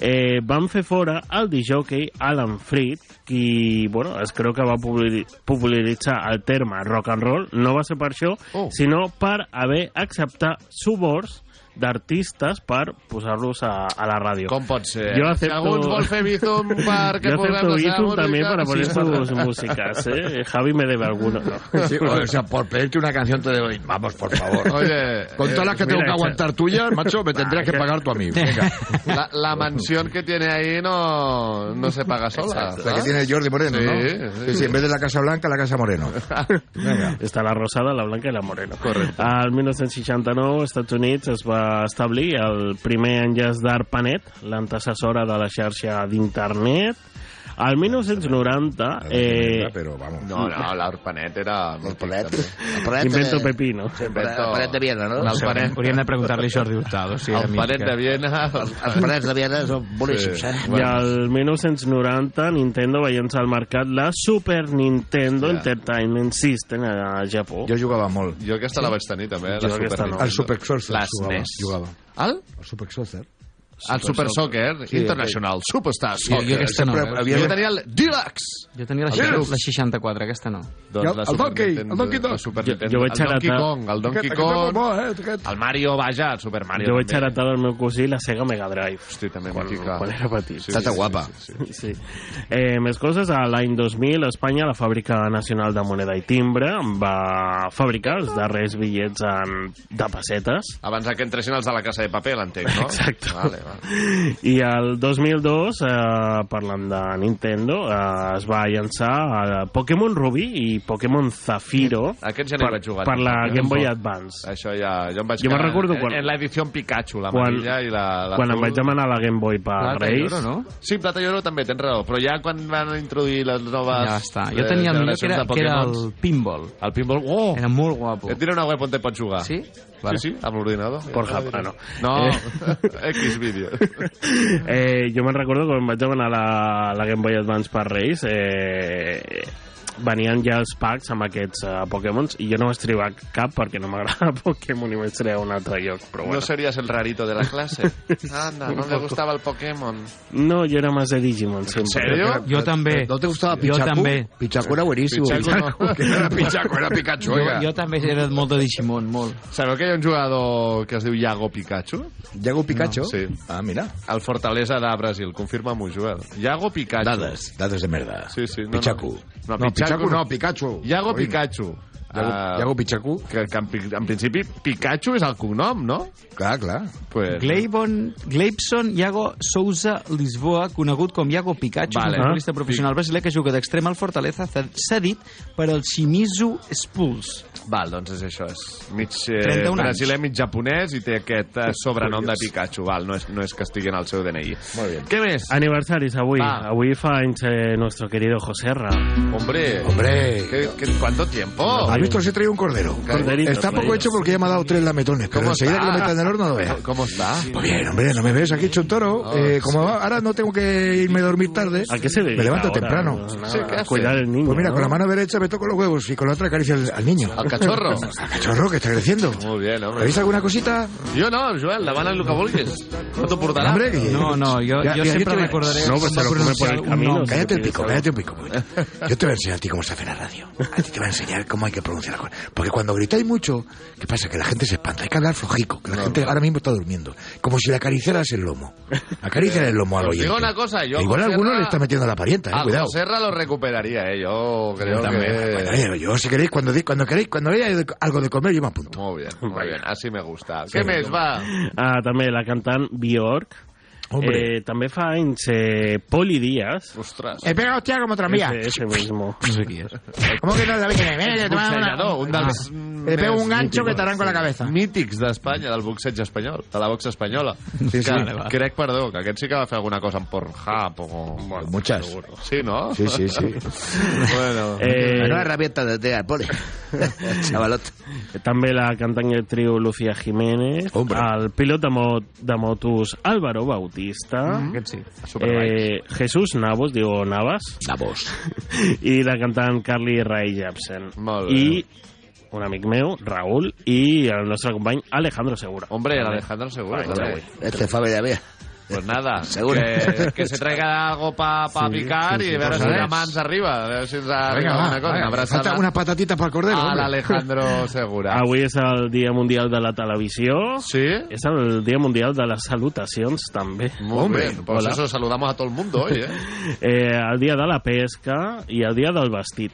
eh, van fer fora el disjockey Alan Freed, qui, bueno, es creu que va populari- popularitzar el terme rock and roll, no va ser per això, Oh. sinó per haver acceptat suborns d'artistes per posar-los a, a la ràdio. Com pot ser? Jo Si acepto... algú vol fer Bizum perquè Yo puguem seva Bizum música, también para poner sí, sus músicas, ¿eh? Javi me debe alguno. ¿no? Sí, o sea, por pedirte una canción te debo... Vamos, por favor. Oye, Con todas las que eh, tengo que aguantar tuyas, macho, me tendrías que pagar tú a mí. Venga. La, la mansión que tiene ahí no, no se paga sola. La que tiene Jordi Moreno, Sí, ¿no? sí. Sí, sí, en vez de la Casa Blanca, la Casa Moreno. Venga. Està la rosada, la blanca i la morena. Correcte. Al 1969, als Estats Units es va establir el primer enllaç d'ARPANET, l'antecessora de la xarxa d'internet. Al 1990... Eh, Pero vamos. No, no, l'Arpanet era... L'Arpanet. Invento Pepino. Invento... Paret de Viena, no? L'Alpanet. Hauríem de preguntar-li a Jordi Hurtado. Si mítica. de Viena... Els parets de Viena són boníssims, eh? I al 1990 Nintendo va llançar al mercat la Super Nintendo Hòstia. Entertainment System a Japó. Jo jugava molt. Jo aquesta la vaig tenir també, Jo la Super no. El Super Exorcer La jugava. SNES. jugava. El? El Super Exorcer. El Super Soccer Sí, International Superstar Jo, Soccer. jo aquesta no. Sempre havia- Jo tenia el Deluxe. Jo tenia la, yes. la 64, aquesta no. Doncs la el Super Donkey, Nintendo, el Donkey Kong. Super Jo- jo vaig el Donkey heretar- Kong, el Donkey Aquest- aquest Kong, bo, eh, aquest. el Mario, vaja, el Super Mario. Jo vaig també. heretar del meu cosí la Sega Mega Drive. Hosti, també quan, mítica. quan era petit. Sí, Tata sí, guapa. sí, sí, sí. Sí. Eh, més coses, a l'any 2000 a Espanya la Fàbrica Nacional de Moneda i Timbre va fabricar els darrers bitllets en, de pessetes Abans que entressin els de la Casa de Paper, l'entenc, no? Exacte. Vale, vale. I el 2002 eh, parlant de Nintendo eh, es va llançar eh, Pokémon Ruby i Pokémon Zafiro Aquests ja per, vaig jugar. per la? Game Boy Advance Això ja... Jo em vaig Jo quedar recordo en, quan- En l'edició Pikachu, la quan, amarilla i la... la quan em vaig demanar la Game Boy per Plata i Reis oro, no? Sí, Plata i Oro també, tens raó, però ja quan van introduir les noves... Ja està. Jo eh, tenia el millor que era, que era el pinball. El pinball, oh! Era molt guapo. Et diré una web on te pots jugar. Sí? Sí, sí, amb l'ordinador. Pornhub, ah, no. No, Eh. X vídeo. eh, jo me'n recordo quan vaig demanar la, la Game Boy Advance per Reis eh, venien ja els packs amb aquests uh, Pokémons i jo no vaig triar cap perquè no m'agrada Pokémon i vaig triar un altre lloc però ¿No bueno. serías el rarito de la clase? Anda, no le gustaba el Pokémon. no, yo era más de Digimon siempre. serio? Jo també. ¿No te gustaba Jo Pichacu? també. Pichacu era buenísimo. Pichacu no. Que no era Pichacu, era Pikachu, Jo, oiga. jo també era molt de Digimon, molt. Sabeu que hi ha un jugador que es diu Iago Pikachu? Yago Pikachu? No, sí. Ah, mira. El Fortalesa de Brasil, confirma-m'ho, Joel. Iago Pikachu. Dades, dades de merda. Sí, sí. No, Pichacu. No, No, Pichacu no, Pikachu. Oye, Pikachu. Yago, Ah, Yago Pichacu? que, que en, en principi Pikachu és el cognom, no? Clar, clar. Pues, Gleibon, Gleibson Iago Souza Lisboa, conegut com Iago Pikachu, Vale. un futbolista professional brasiler que juga d'extrem al Fortaleza, cedit per al Shimizu Spurs. Val, doncs és això, és mig eh, 31 anys. brasiler, mig japonès i té aquest eh, sobrenom de Pikachu. Val, no és, no és que estigui en el seu DNI. Molt bé. Què més? Aniversaris avui. Va. Avui fa anys eh, nuestro querido José Ra. Hombre, Hombre. ¿qué, qué, cuánto tiempo? ¿Has visto? Se traído un cordero. Corderito, Está poco corderito. hecho porque ya me ha dado tres lametones, pero ¿Cómo enseguida que lo metan en el horno lo veas. ¿Cómo está? Pues bien, hombre, no me ves aquí hecho un toro. Oh, Eh, sí. como ahora no tengo que irme a dormir tarde, ¿A qué se dedica me levanto ahora? temprano. Sí, ¿qué a hace? cuidar el niño. Pues mira, ¿no? con la mano derecha me toco los huevos y con la otra acaricio al, al niño. Al cachorro? Al cachorro que está creciendo. Muy bien, hombre. ¿Habéis alguna cosita? Jo no, Joel, davant el que vulguis. No t'ho portarà? Hombre, No, no, jo, Ya- yo te- recordaré... No, pues se lo va come por el camino, sí. Cállate el pico, cállate un pico. Yo te voy a enseñar a ti cómo se hace la radio. A ti te voy a enseñar cómo hay que pronunciar las cosas. Porque cuando gritáis mucho, ¿qué pasa? Que la gente se espanta. Hay que hablar flojico, que la gente ahora mismo está durmiendo. Como si le acariciaras el lomo. Acaricias el lomo al oyente. digo una cosa, yo... Igual a alguno le está metiendo la parienta, eh, A cuidado. Joserra lo recuperaría, eh. Yo creo que... oye, yo si queréis, cuando, cuando queréis, cuando veáis algo de comer, yo me apunto. Muy bien, muy bien. Así me gusta. Sí, Què més, va? Ah, també la cantant Bjork. Eh, també fa anys eh, Poli Díaz. Ostres. He pegado hostia como tranvía. Ese, ese mismo. No sé qui és. ¿Cómo que no sabes quién es? Una- Boxejador, un dels... Ah. Le pego un gancho que te arranco la cabeza. Mítics d'Espanya, del boxeig espanyol, de la boxa espanyola. Sí, sí. Va. crec, perdó, que aquest sí que va fer alguna cosa en Pornhub o... Bueno, Muchas. Sí, no? Sí, sí, sí. bueno. Eh, Una herramienta de tear, poli. Chavalot. També la cantant i actriu Lucía Jiménez, Hombre. el pilot de, mo de motos Álvaro Bautista, Mm. Aquest sí. eh, Jesús Navos, diu Navas, Navos. i la cantant Carly Rae Jepsen. Molt bé. I un amic meu, Raúl, i el nostre company Alejandro Segura. Hombre, Alejandro Seguro. Vale. Este familia mía. Pues nada, Seguro. que, que se traiga algo para pa Sí, picar sí, y sí, a veure si la mans arriba, a veure si ens Venga, arriba va, una cosa. va, Una abraçada falta unas patatitas para el cordero. a hombre. l'Alejandro Segura. Avui és el Dia Mundial de la Televisió. Sí? És el Dia Mundial de les Salutacions, també. Molt bé, pues Hola. eso saludamos a todo el mundo hoy, ¿eh? Eh, el Dia de la Pesca i el Dia del Vestit.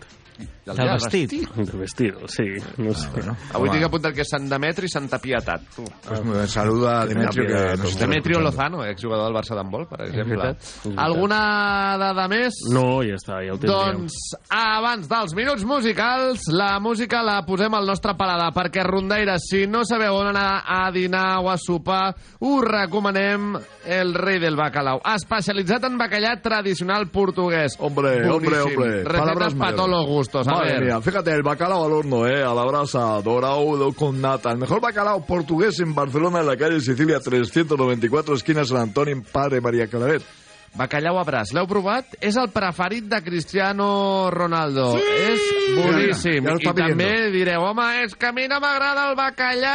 El Del dia vestit. Del vestit, sí. No sé. Avui tinc apuntat que és Sant Demetri i Santa Pietat. Pues me saluda a Demetrio que está Demetrio. Lozano, exjugador del Barça d'handbol, per exemple. Alguna dada més? No, ja està, ja ho tindríem. Doncs abans dels minuts musicals, la música la posem al nostre paladar, perquè Rondaires, si no sabeu on anar a dinar o a sopar, us recomanem el rei del bacalao, especialitzat en bacallà tradicional portuguès. Hombre, hombre, Boníssim. hombre. Recetas Palabras para todos los gustos. Madre ver. mía, fíjate, el bacalao al horno, eh, a la brasa, dorado con nata. El mejor bacalao portugués en Barcelona, en la calle Sicilia 394, esquina San Antonio, en Padre María Claret. Bacallau a braç, l'heu provat? És el preferit de Cristiano Ronaldo. Sí! És boníssim. Ja, ja està I també direu, home, és que a mi no m'agrada el bacallà.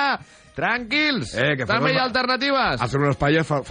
Tranquils, Eh, que també hi ha hacemos- alternatives. Hacen unas paellas fa- ¿eh?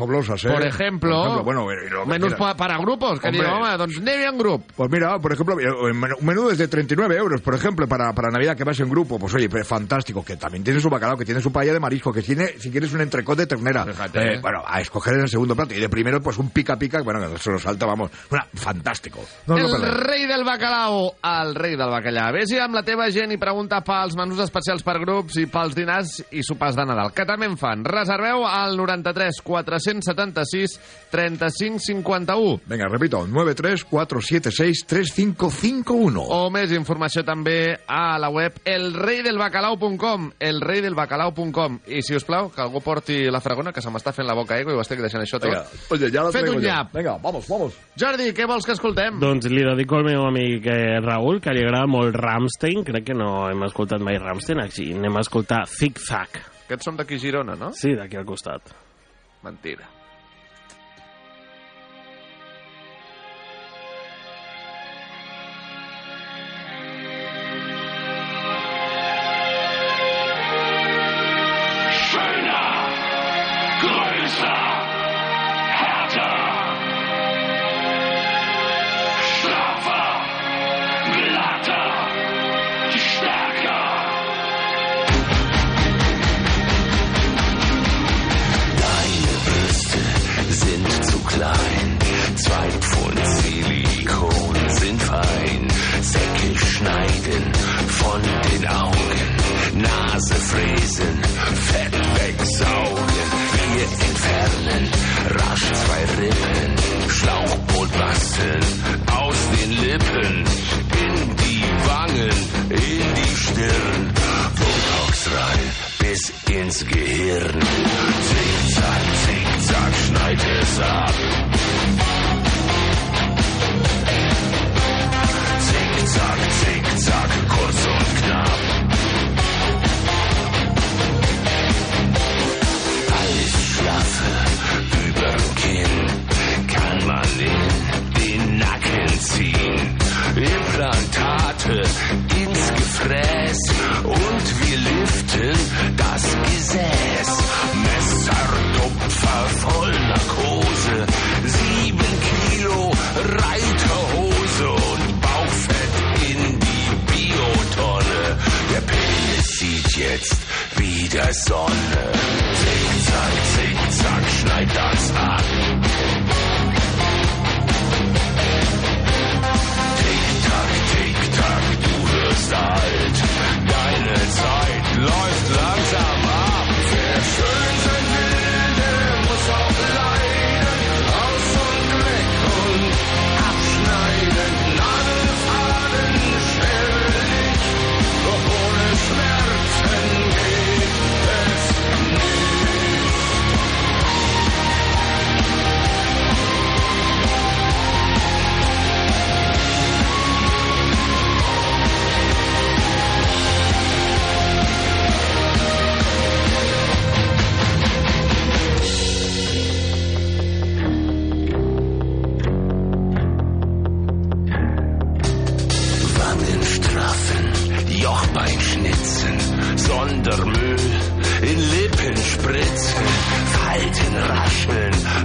Por ejemplo, Por ejemplo, bueno, lo menús pa para grupos, que digo, home, doncs en grup. Pues mira, por ejemplo, un menú- un menú desde 39 euros, por ejemplo, para, para Navidad que vas en grupo. Pues oye, pues, fantástico. Que también tiene su bacalao, que tiene su paella de marisco, que tiene, si quieres, un entrecot de ternera. Fíjate, Eh, eh. Bueno, a escoger en el segundo plato. Y de primero, pues un pica pica, bueno, se lo salta, vamos. Una, fantástico. No, no, el perdeu. rei del bacalao, el rei del bacallà. Vés-hi amb la teva gent i pregunta pels menús especials per grups i pels dinars i sopars de Nadal, que també en fan. Reserveu al 93 476 35 51. Venga, repito, 934763551. O més informació també a la web elreidelbacalao.com elreidelbacalao.com I, si us plau, que algú porti la fragona, que se m'està fent la boca aigua i ho estic deixant això tot. Venga, oye, ya la Fet un yo. nyap. Venga, vamos, vamos. Jordi, què vols que escoltem? Doncs li dedico al meu amic eh, Raül, que li agrada molt Ramstein. Crec que no hem escoltat mai Ramstein, així anem a escoltar Zig Zag. Aquests són d'aquí Girona, no? Sí, d'aquí al costat. Mentira. Zwei Rippen. Schlauchboot basteln aus den Lippen. In die Wangen, in die Stirn. Botox rein bis ins Gehirn. Zickzack, zickzack, schneid es ab.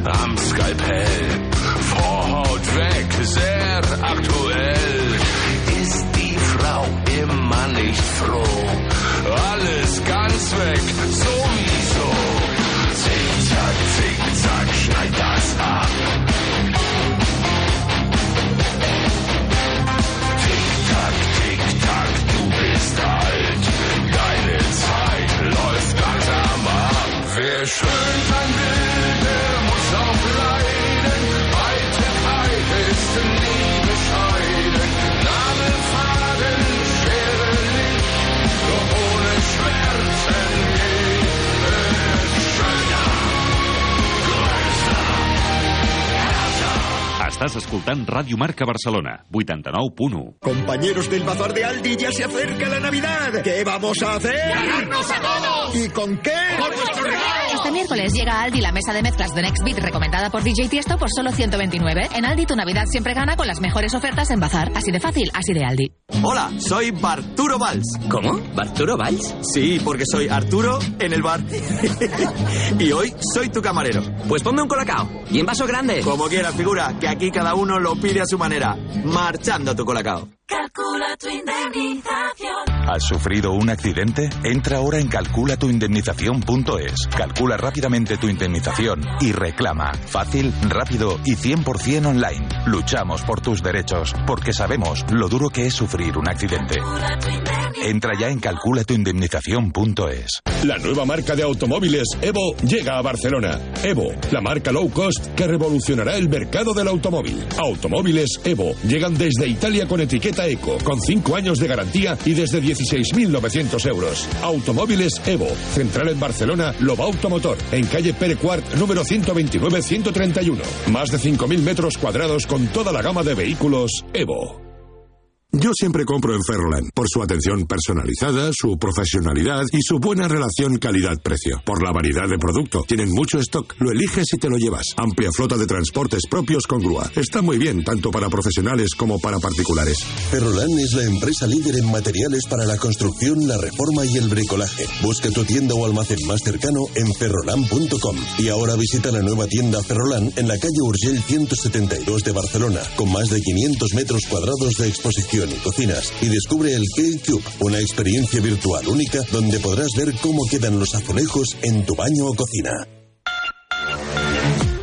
Am Skalpell. Vorhaut weg, sehr aktuell. Ist die Frau immer nicht froh? Estàs escoltant Ràdio Marca Barcelona, 89.1. Compañeros del bazar de Aldi, ya se acerca la Navidad. ¿Qué vamos a hacer? ¡Ganarnos a todos! ¿Y con qué? ¡Con nuestros regalos! Este miércoles llega a Aldi la mesa de mezclas de Next Beat recomendada por DJ Tiesto por solo 129. En Aldi tu Navidad siempre gana con las mejores ofertas en bazar. Así de fácil, así de Aldi. Hola, soy Barturo Valls. ¿Cómo? ¿Barturo Valls? Sí, porque soy Arturo en el bar. y hoy soy tu camarero. Pues ponme un colacao. ¿Y en vaso grande? Como quieras, figura, que aquí cada uno lo pide a su manera. Marchando tu colacao. Calcula tu indemnización. ¿Has sufrido un accidente? Entra ahora en calculastuindemnización.es. Calcula rápidamente tu indemnización y reclama. Fácil, rápido y 100% online. Luchamos por tus derechos porque sabemos lo duro que es sufrir un accidente. Entra ya en calculastuindemnización.es. La nueva marca de automóviles Evo llega a Barcelona. Evo, la marca low cost que revolucionará el mercado del automóvil. Automóviles Evo llegan desde Italia con etiqueta eco, con 5 años de garantía y desde 16.900 euros. Automóviles Evo, central en Barcelona, Loba Automotor, en calle Pere Quart, número 129-131. Más de 5.000 metros cuadrados con toda la gama de vehículos Evo. Yo siempre compro en Ferroland por su atención personalizada, su profesionalidad y su buena relación calidad-precio. Por la variedad de producto. Tienen mucho stock. Lo eliges y te lo llevas. Amplia flota de transportes propios con grúa. Está muy bien, tanto para profesionales como para particulares. Ferrolan es la empresa líder en materiales para la construcción, la reforma y el bricolaje. Busca tu tienda o almacén más cercano en ferrolan.com. Y ahora visita la nueva tienda Ferrolan en la calle Urgell 172 de Barcelona, con más de 500 metros cuadrados de exposición y cocinas. Y descubre el K-Cube, una experiencia virtual única donde podrás ver cómo quedan los azulejos en tu baño o cocina.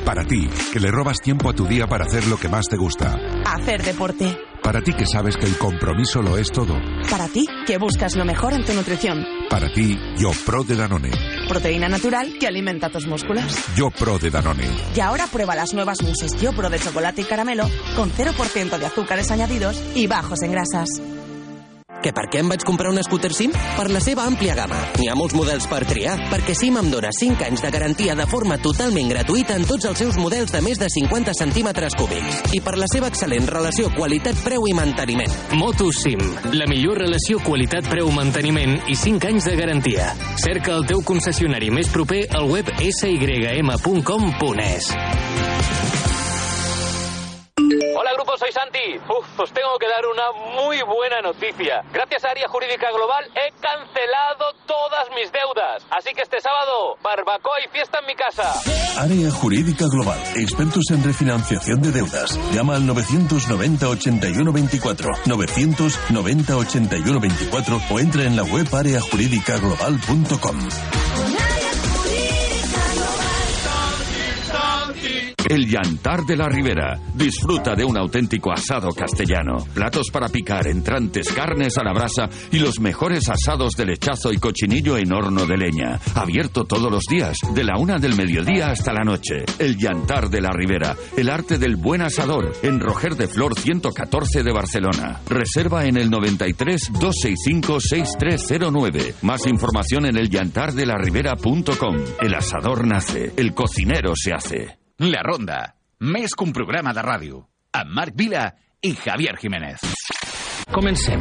Para ti, que le robas tiempo a tu día para hacer lo que más te gusta. Hacer deporte. Para ti que sabes que el compromiso lo es todo. Para ti, que buscas lo mejor en tu nutrición. Para ti, yo pro de Danone. Proteína natural que alimenta tus músculos. Yo pro de Danone. Y ahora prueba las nuevas muses Yo Pro de chocolate y caramelo con 0% de azúcares añadidos y bajos en grasas. Que per què em vaig comprar un scooter SIM? Per la seva àmplia gamma. N'hi ha molts models per triar, perquè SIM em dona 5 anys de garantia de forma totalment gratuïta en tots els seus models de més de 50 centímetres cúbics. I per la seva excel·lent relació qualitat-preu i manteniment. Moto SIM, la millor relació qualitat-preu-manteniment i 5 anys de garantia. Cerca el teu concessionari més proper al web sym.com.es. Hola grupo, soy Santi. Uf, os tengo que dar una muy buena noticia. Gracias a Área Jurídica Global he cancelado todas mis deudas. Así que este sábado, barbacoa y fiesta en mi casa. Área Jurídica Global. Expertos en refinanciación de deudas. Llama al 990 81 24. 990 81 24 o entra en la web areajurídicaglobal.com. Yantar de la Ribera. Disfruta de un auténtico asado castellano. Platos para picar, entrantes, carnes a la brasa y los mejores asados de lechazo y cochinillo en horno de leña. Abierto todos los días, de la una del mediodía hasta la noche. El Yantar de la Ribera. El arte del buen asador. En Roger de Flor 114 de Barcelona. Reserva en el 93 265 6309. Más información en el elyantardelaribera.com. El asador nace. El cocinero se hace. La Ronda, més que un programa de ràdio, amb Marc Vila i Javier Jiménez. Comencem.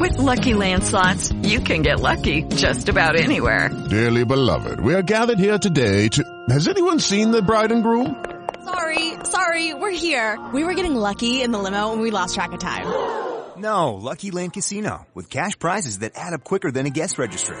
With Lucky Land slots, you can get lucky just about anywhere. Dearly beloved, we are gathered here today to. Has anyone seen the bride and groom? Sorry, sorry, we're here. We were getting lucky in the limo and we lost track of time. No, Lucky Land Casino, with cash prizes that add up quicker than a guest registry.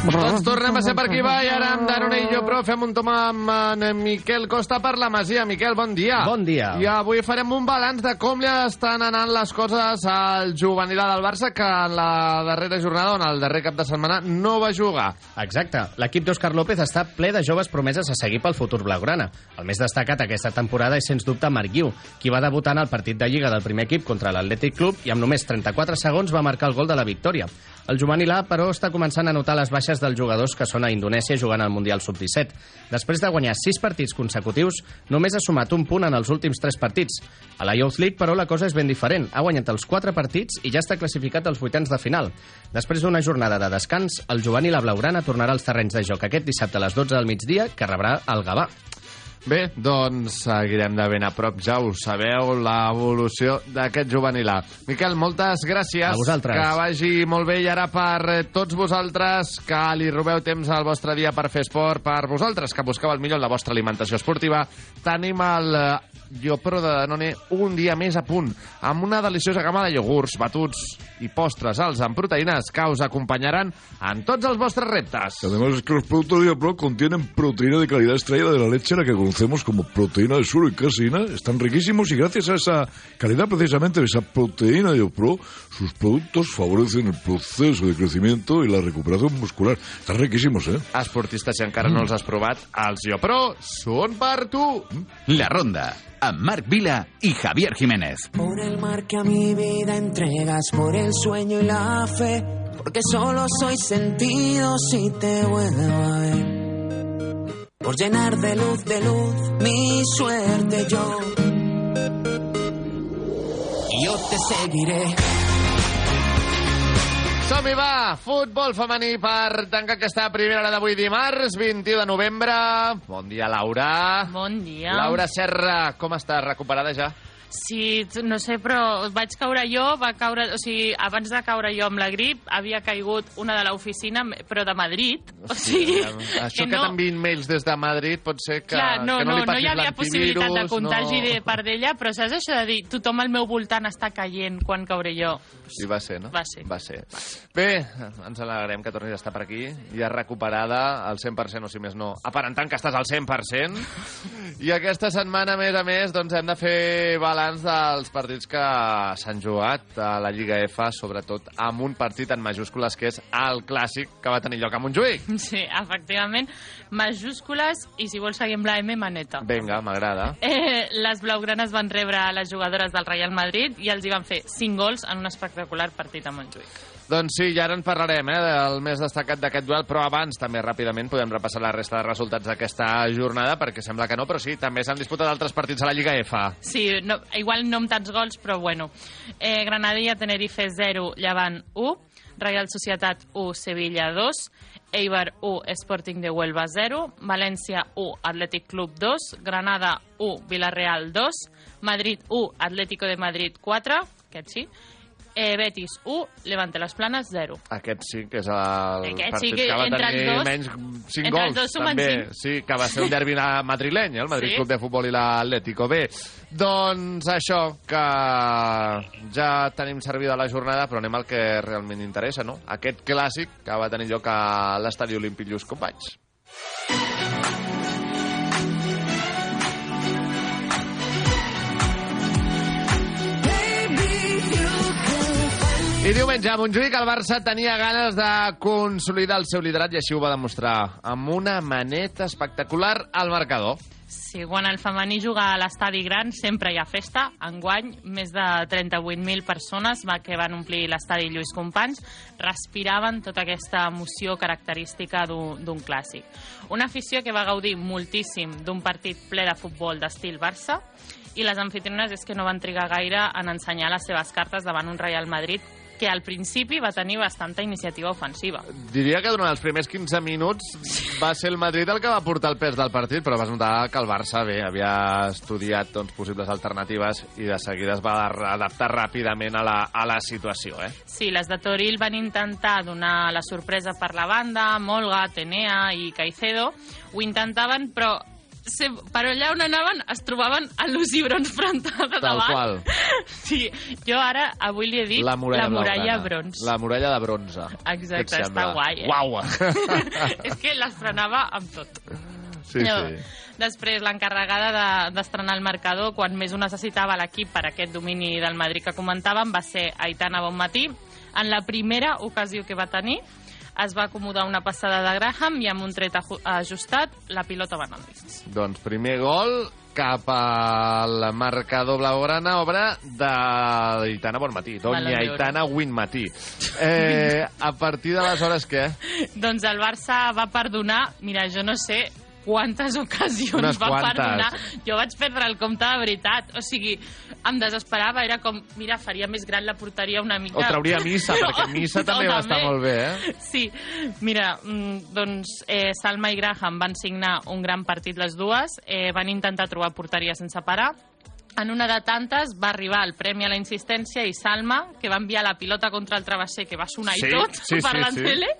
Doncs tornem a ser per aquí, va, i ara amb Danonillo, però fem un tom amb en Miquel Costa per la Masia. Miquel, bon dia. Bon dia. I avui farem un balanç de com li estan anant les coses al juvenil del Barça, que en la darrera jornada, en el darrer cap de setmana, no va jugar. Exacte. L'equip d'Òscar López està ple de joves promeses a seguir pel futur blaugrana. El més destacat aquesta temporada és, sens dubte, Marc Guiu, qui va debutar en el partit de Lliga del primer equip contra l'Atlètic Club i amb només 34 segons va marcar el gol de la victòria. El juvenil A, però, està començant a notar les baixes dels jugadors que són a Indonèsia jugant al Mundial Sub-17. Després de guanyar 6 partits consecutius, només ha sumat un punt en els últims 3 partits. A la Youth League, però, la cosa és ben diferent. Ha guanyat els 4 partits i ja està classificat als vuitens de final. Després d'una jornada de descans, el juvenil a Blaugrana tornarà als terrenys de joc aquest dissabte a les 12 del migdia, que rebrà el Gavà. Bé, doncs seguirem de ben a prop, ja ho sabeu, l'evolució d'aquest juvenil A. Miquel, moltes gràcies. A vosaltres. Que vagi molt bé i ara per eh, tots vosaltres que li robeu temps al vostre dia per fer esport, per vosaltres que busqueu el millor en la vostra alimentació esportiva, tenim el eh, Llopro de Danone un dia més a punt, amb una deliciosa gamma de iogurts, batuts i postres alts amb proteïnes que us acompanyaran en tots els vostres reptes. Además es que los productos de Pro contienen proteína de calidad extraída de la leche, la que conocemos como proteína de suero y caseína. Están riquísimos y gracias a esa calidad precisamente de esa proteína de Pro, sus productos favorecen el proceso de crecimiento y la recuperación muscular. Están riquísimos, ¿eh? Esportistes, si encara no els has provat, els Llopro són per tu. La Ronda, amb Marc Vila y Javier Jiménez. Por el mar que a mi vida entregas, por el sueño y la fe, porque solo soy sentido si te vuelvo a ver. Por llenar de luz, de luz, mi suerte yo. Y yo te seguiré. Som-hi, va! Futbol femení per tancar aquesta primera hora d'avui dimarts, 21 de novembre. Bon dia, Laura. Bon dia. Laura Serra, com estàs? Recuperada ja? Sí, no sé, però vaig caure jo, va caure... O sigui, abans de caure jo amb la grip, havia caigut una de l'oficina, però de Madrid. O sigui, Això que, no- t'envien mails des de Madrid pot ser que, Clar, no, que no, no, li no hi havia possibilitat de contagi no... de part d'ella, però saps això de dir tothom al meu voltant està caient quan cauré jo? Sí, va ser, no? Va ser. Va ser. Bé, ens alegrem que tornis a estar per aquí, ja recuperada al 100%, o si més no, aparentant que estàs al 100%. I aquesta setmana, a més a més, doncs hem de fer balanç dels partits que s'han jugat a la Lliga F, sobretot amb un partit en majúscules que és el clàssic que va tenir lloc a Montjuïc. Sí, efectivament, majúscules i si vols seguir amb la M, maneta. Vinga, m'agrada. Eh, les blaugranes van rebre a les jugadores del Real Madrid i els hi van fer 5 gols en un espectacular partit a Montjuïc. Doncs sí, i ara en parlarem eh, del més destacat d'aquest duel, però abans també ràpidament podem repassar la resta de resultats d'aquesta jornada, perquè sembla que no, però sí, també s'han disputat altres partits a la Lliga F. Sí, no, igual no amb tants gols, però bueno. Eh, Granadilla, Tenerife 0, Llevant 1, Real Societat 1, Sevilla 2, Eibar 1, Sporting de Huelva 0, València 1, Atlètic Club 2, Granada 1, Villarreal 2, Madrid 1, Atlético de Madrid 4, aquest sí, eh, Betis 1, Levante les Planes 0. Aquest sí que és el Aquest partit sí que que va tenir dos- menys 5 entre gols. els dos també. cinc. Sí, que va ser un derbi madrileny, el Madrid Sí. Club de Futbol i l'Atlético. Bé, doncs això, que ja tenim servida la jornada, però anem al que realment interessa, no? Aquest clàssic que va tenir lloc a l'Estadi Olímpic Lluís Companys. I diumenge a Montjuïc el Barça tenia ganes de consolidar el seu liderat i així ho va demostrar amb una maneta espectacular al marcador. Sí, quan el femení juga a l'estadi gran sempre hi ha festa. Enguany, més de 38.000 persones que van omplir l'estadi Lluís Companys respiraven tota aquesta emoció característica d'un clàssic. Una afició que va gaudir moltíssim d'un partit ple de futbol d'estil Barça i les anfitriones és que no van trigar gaire en ensenyar les seves cartes davant un Real Madrid que al principi va tenir bastanta iniciativa ofensiva. Diria que durant els primers 15 minuts va ser el Madrid el que va portar el pes del partit, però vas notar que el Barça bé havia estudiat doncs, possibles alternatives i de seguida es va adaptar ràpidament a la, a la situació. Eh? Sí, les de Toril van intentar donar la sorpresa per la banda, Molga, Tenea i Caicedo. Ho intentaven, però per allà on anaven es trobaven a los Ibrons frontal de Tal davant. qual. Sí, jo ara, avui li he dit La muralla, la muralla brons. La muralla de bronze. Exacte, està guai, eh? Uau! És que l'estrenava amb tot. sí, No. sí. Després, l'encarregada de- d'estrenar el marcador, quan més ho necessitava l'equip per aquest domini del Madrid que comentàvem, va ser Aitana Bonmatí. En la primera ocasió que va tenir, es va acomodar una passada de Graham i amb un tret aju- ajustat, la pilota va anar dins. Doncs primer gol cap al marcador blaugrana, obra d'Aitana Bonmatí, Doña Balón d'Oro. Aitana Winmatí. Eh, a partir d'aleshores, què? Doncs el Barça va perdonar, mira, jo no sé quantes ocasions Unes va quantes. perdonar. Jo vaig perdre el compte de veritat. O sigui, em desesperava. Era com, mira, faria més gran la porteria una mica. O trauria missa, perquè missa també va estar molt bé, eh? Sí, mira, mm, doncs eh, Salma i Graham van signar un gran partit les dues, eh, van intentar trobar porteria sense parar, en una de tantes va arribar el premi a la insistència i Salma, que va enviar la pilota contra el travesser, que va sonar Sí, i tot sí, per sí, la sí. tele,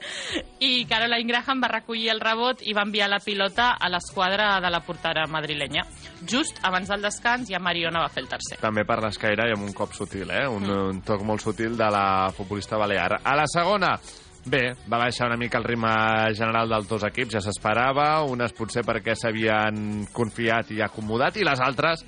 i Caroline Graham va recollir el rebot i va enviar la pilota a l'esquadra de la portera madrilenya. Just abans del descans ja Mariona va fer el tercer. També per l'escaire i amb un cop sutil, eh? Un, un toc molt sutil de la futbolista balear. A la segona, bé, va baixar una mica el ritme general dels dos equips, ja s'esperava, unes potser perquè s'havien confiat i acomodat, i les altres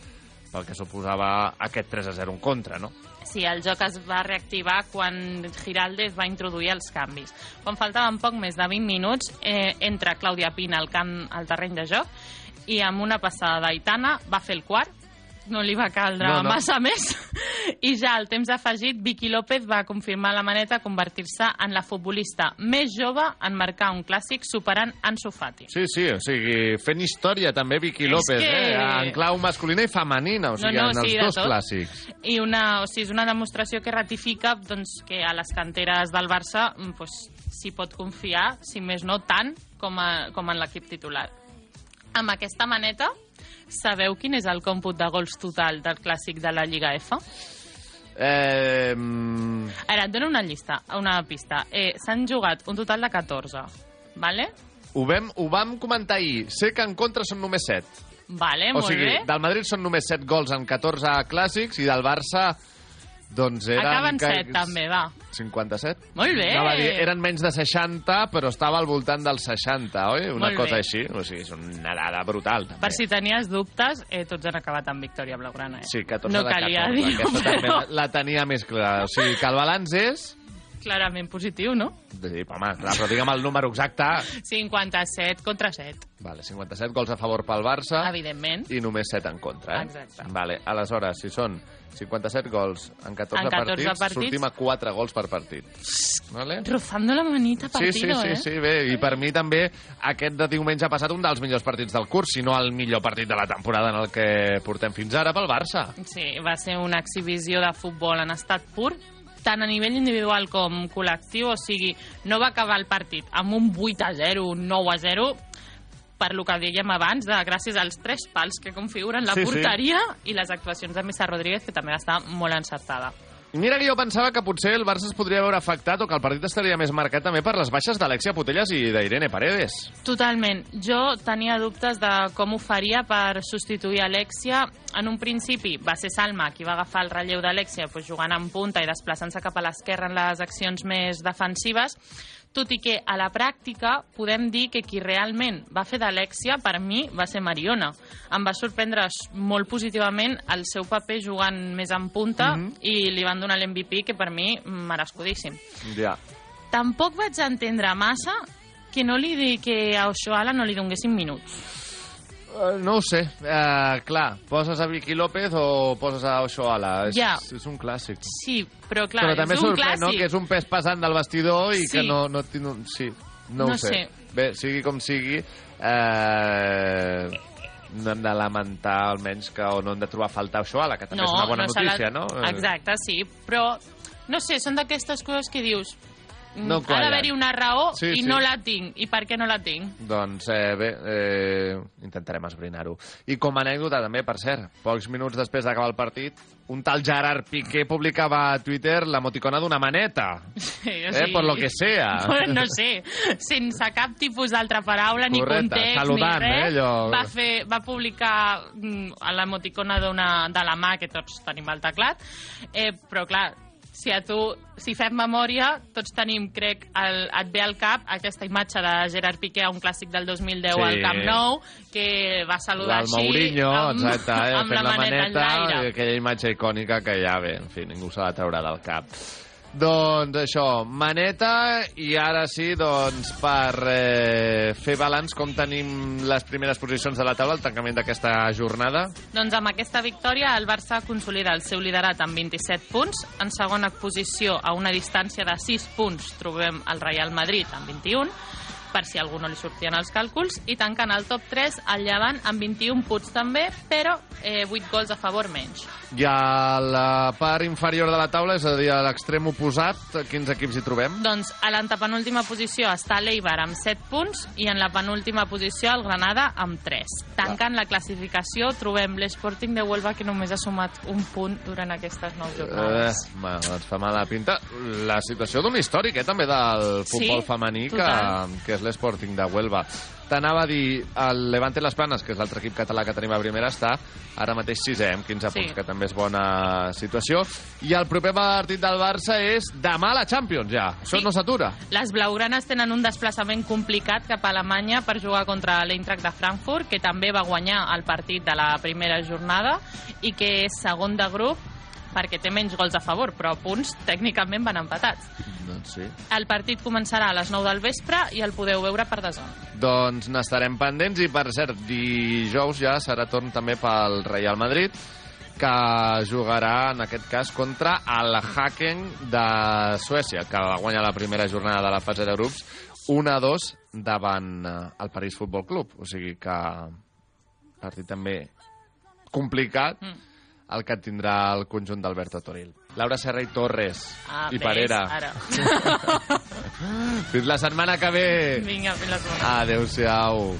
pel que suposava aquest 3 a 0 en contra, no? Sí, el joc es va reactivar quan Giraldes va introduir els canvis. Quan faltaven poc més de 20 minuts, eh, entra Clàudia Pina al, camp, al terreny de joc i amb una passada d'Aitana va fer el quart, no li va caldre No, no, massa més, i ja al temps afegit, Vicky López va confirmar la maneta a convertir-se en la futbolista més jove en marcar un clàssic superant Ansu Fati. Sí, sí, o sigui, fent història també Vicky És López, que- eh? En clau masculina i femenina, o sigui, No, no, en els sí, dos tot. clàssics. I una, o sigui, és una demostració que ratifica doncs, que a les canteres del Barça mm, pues, s'hi pot confiar, si més no tant com, a, com en l'equip titular. Amb aquesta maneta, sabeu quin és el còmput de gols total del clàssic de la Lliga F? Eh, Ara, et dono una llista, una pista. Eh, S'han jugat un total de 14, vale? ho, vam, ho vam comentar ahir. Sé que en contra són només 7. Vale, o molt sigui, bé. del Madrid són només 7 gols en 14 clàssics i del Barça, doncs eren... Acaben que- 7, també, va. 57? Molt bé. A dir, eren menys de 60, però estava al voltant dels 60, oi? Una Molt cosa bé. així. O sigui, és una dada brutal. També. Per si tenies dubtes, eh, tots han acabat amb victòria blaugrana. Eh? Sí, 14 no de 14. calia dir Aquesta també però la, la tenia més clara. O sigui, que el balanç és... clarament positiu, no? Sí, home, clar, però digue'm el número exacte. 57 contra 7, Vale, 57 gols a favor pel Barça evidentment. i només 7 en contra, eh? Exacte. Vale, aleshores, si són 57 gols en 14, En 14 partits, partits. sortim a 4 gols per partit. Vale? Rozando la manita Sí, partido, sí, sí, eh? sí, bé, i per mi també aquest de diumenge ha passat un dels millors partits del curs, si no el millor partit de la temporada en el que portem fins ara pel Barça. Sí, va ser una exhibició de futbol en estat pur, tant a nivell individual com col·lectiu, o sigui, no va acabar el partit amb un 8 a 0, un 9 a 0, per lo que dèiem abans, de, gràcies als tres pals que configuren la Sí, sí. porteria i les actuacions de Missa Rodríguez, que també va estar molt encertada. Mira que jo pensava que potser el Barça es podria veure afectat o que el partit estaria més marcat també per les baixes d'Alexia Putellas i d'Irene Paredes. Totalment. Jo tenia dubtes de com ho faria per substituir Alexia. En un principi va ser Salma qui va agafar el relleu d'Alexia doncs, jugant en punta i desplaçant-se cap a l'esquerra en les accions més defensives, tot i que a la pràctica podem dir que qui realment va fer d'Alexia per mi va ser Mariona. Em va sorprendre molt positivament el seu paper jugant més en punta Mhm. i li van donar l'MVP que per mi merescudíssim. Ja. Tampoc vaig entendre massa que no li di que a Oshoala no li donguessin minuts. Uh, no ho sé. Uh, clar, poses a Vicky López o poses a Oshoala. És, Ja. és un clàssic. Sí, però clar, Però també és un sorprèn, no?, clàssic. que és un pes pesant del vestidor i Sí. que no... no, no sí, no, No ho sé. sé. Bé, sigui com sigui... Eh, no hem de lamentar almenys que o no hem de trobar a faltar això, la que també és una bona s'ha notícia, de- no? Eh, Exacte, sí, però no sé, són d'aquestes coses que dius No ha d'haver-hi una raó Sí, i sí. no la tinc. I per què no la tinc? Doncs eh, bé, eh, intentarem esbrinar-ho. I com a anècdota també, per cert, pocs minuts després d'acabar el partit, un tal Gerard Piqué publicava a Twitter l'emoticona d'una maneta. Sí, o Eh, sigui, por lo que sea. Bueno, no sé, sense cap tipus d'altra paraula, ni Correcte, context, saludant, ni res, eh, allò. va, fer, va publicar mm, l'emoticona de la mà, que tots tenim al teclat, eh, però clar, si a tu, si fem memòria, tots tenim, crec, el, et ve al cap aquesta imatge de Gerard Piqué a un clàssic del 2010 Sí. al Camp Nou, que va saludar així... Mourinho, amb, exacte, eh, amb fent la la maneta, maneta, enlaire. i aquella imatge icònica que ja bé, en fi, ningú s'ha de treure del cap. Doncs això, maneta, i ara sí, doncs, per eh, fer balanç com tenim les primeres posicions de la taula al tancament d'aquesta jornada. Doncs amb aquesta victòria el Barça consolida el seu liderat amb 27 punts. En segona posició, a una distància de 6 punts, trobem el Real Madrid amb 21, per si a algú no li sortien els càlculs, i tancant el top 3 el Llevant amb 21 punts també, però eh, 8 gols a favor menys. I a la part inferior de la taula, és a dir, a l'extrem oposat, quins equips hi trobem? Doncs a l'antepenúltima posició està l'Eibar amb 7 punts i en la penúltima posició el Granada amb 3. Tancant la classificació trobem l'Sporting de Huelva que només ha sumat un punt durant aquestes 9 Eh, jornades. bueno, ens fa mala pinta. La situació d'un històric, eh, també, del futbol Sí, femení, que, que és l'Sporting de Huelva. T'anava a dir, el Levante Les Planes, que és l'altre equip català que tenim a primera, està ara mateix sisè, amb 15 Sí. punts, que també és bona situació. I el proper partit del Barça és demà a la Champions, ja. Això Sí. no s'atura. Les blaugranes tenen un desplaçament complicat cap a Alemanya per jugar contra l'Eintracht de Frankfurt, que també va guanyar el partit de la primera jornada i que és segon de grup perquè té menys gols a favor, però punts tècnicament van empatats. Doncs sí. El partit començarà a les 9 del vespre i el podeu veure per DAZN. Doncs n'estarem pendents i, per cert, dijous ja serà torn també pel Real Madrid que jugarà, en aquest cas, contra el Haken de Suècia, que va guanyar la primera jornada de la fase de grups 1-2 davant eh, el París Futbol Club. O sigui que partit també complicat el que tindrà el conjunt d'Alberto Toril. Laura Serra i Torres. Ah, I ves, Parera. ara. fins la setmana que ve. Vinga, fins la setmana. Adéu-siau.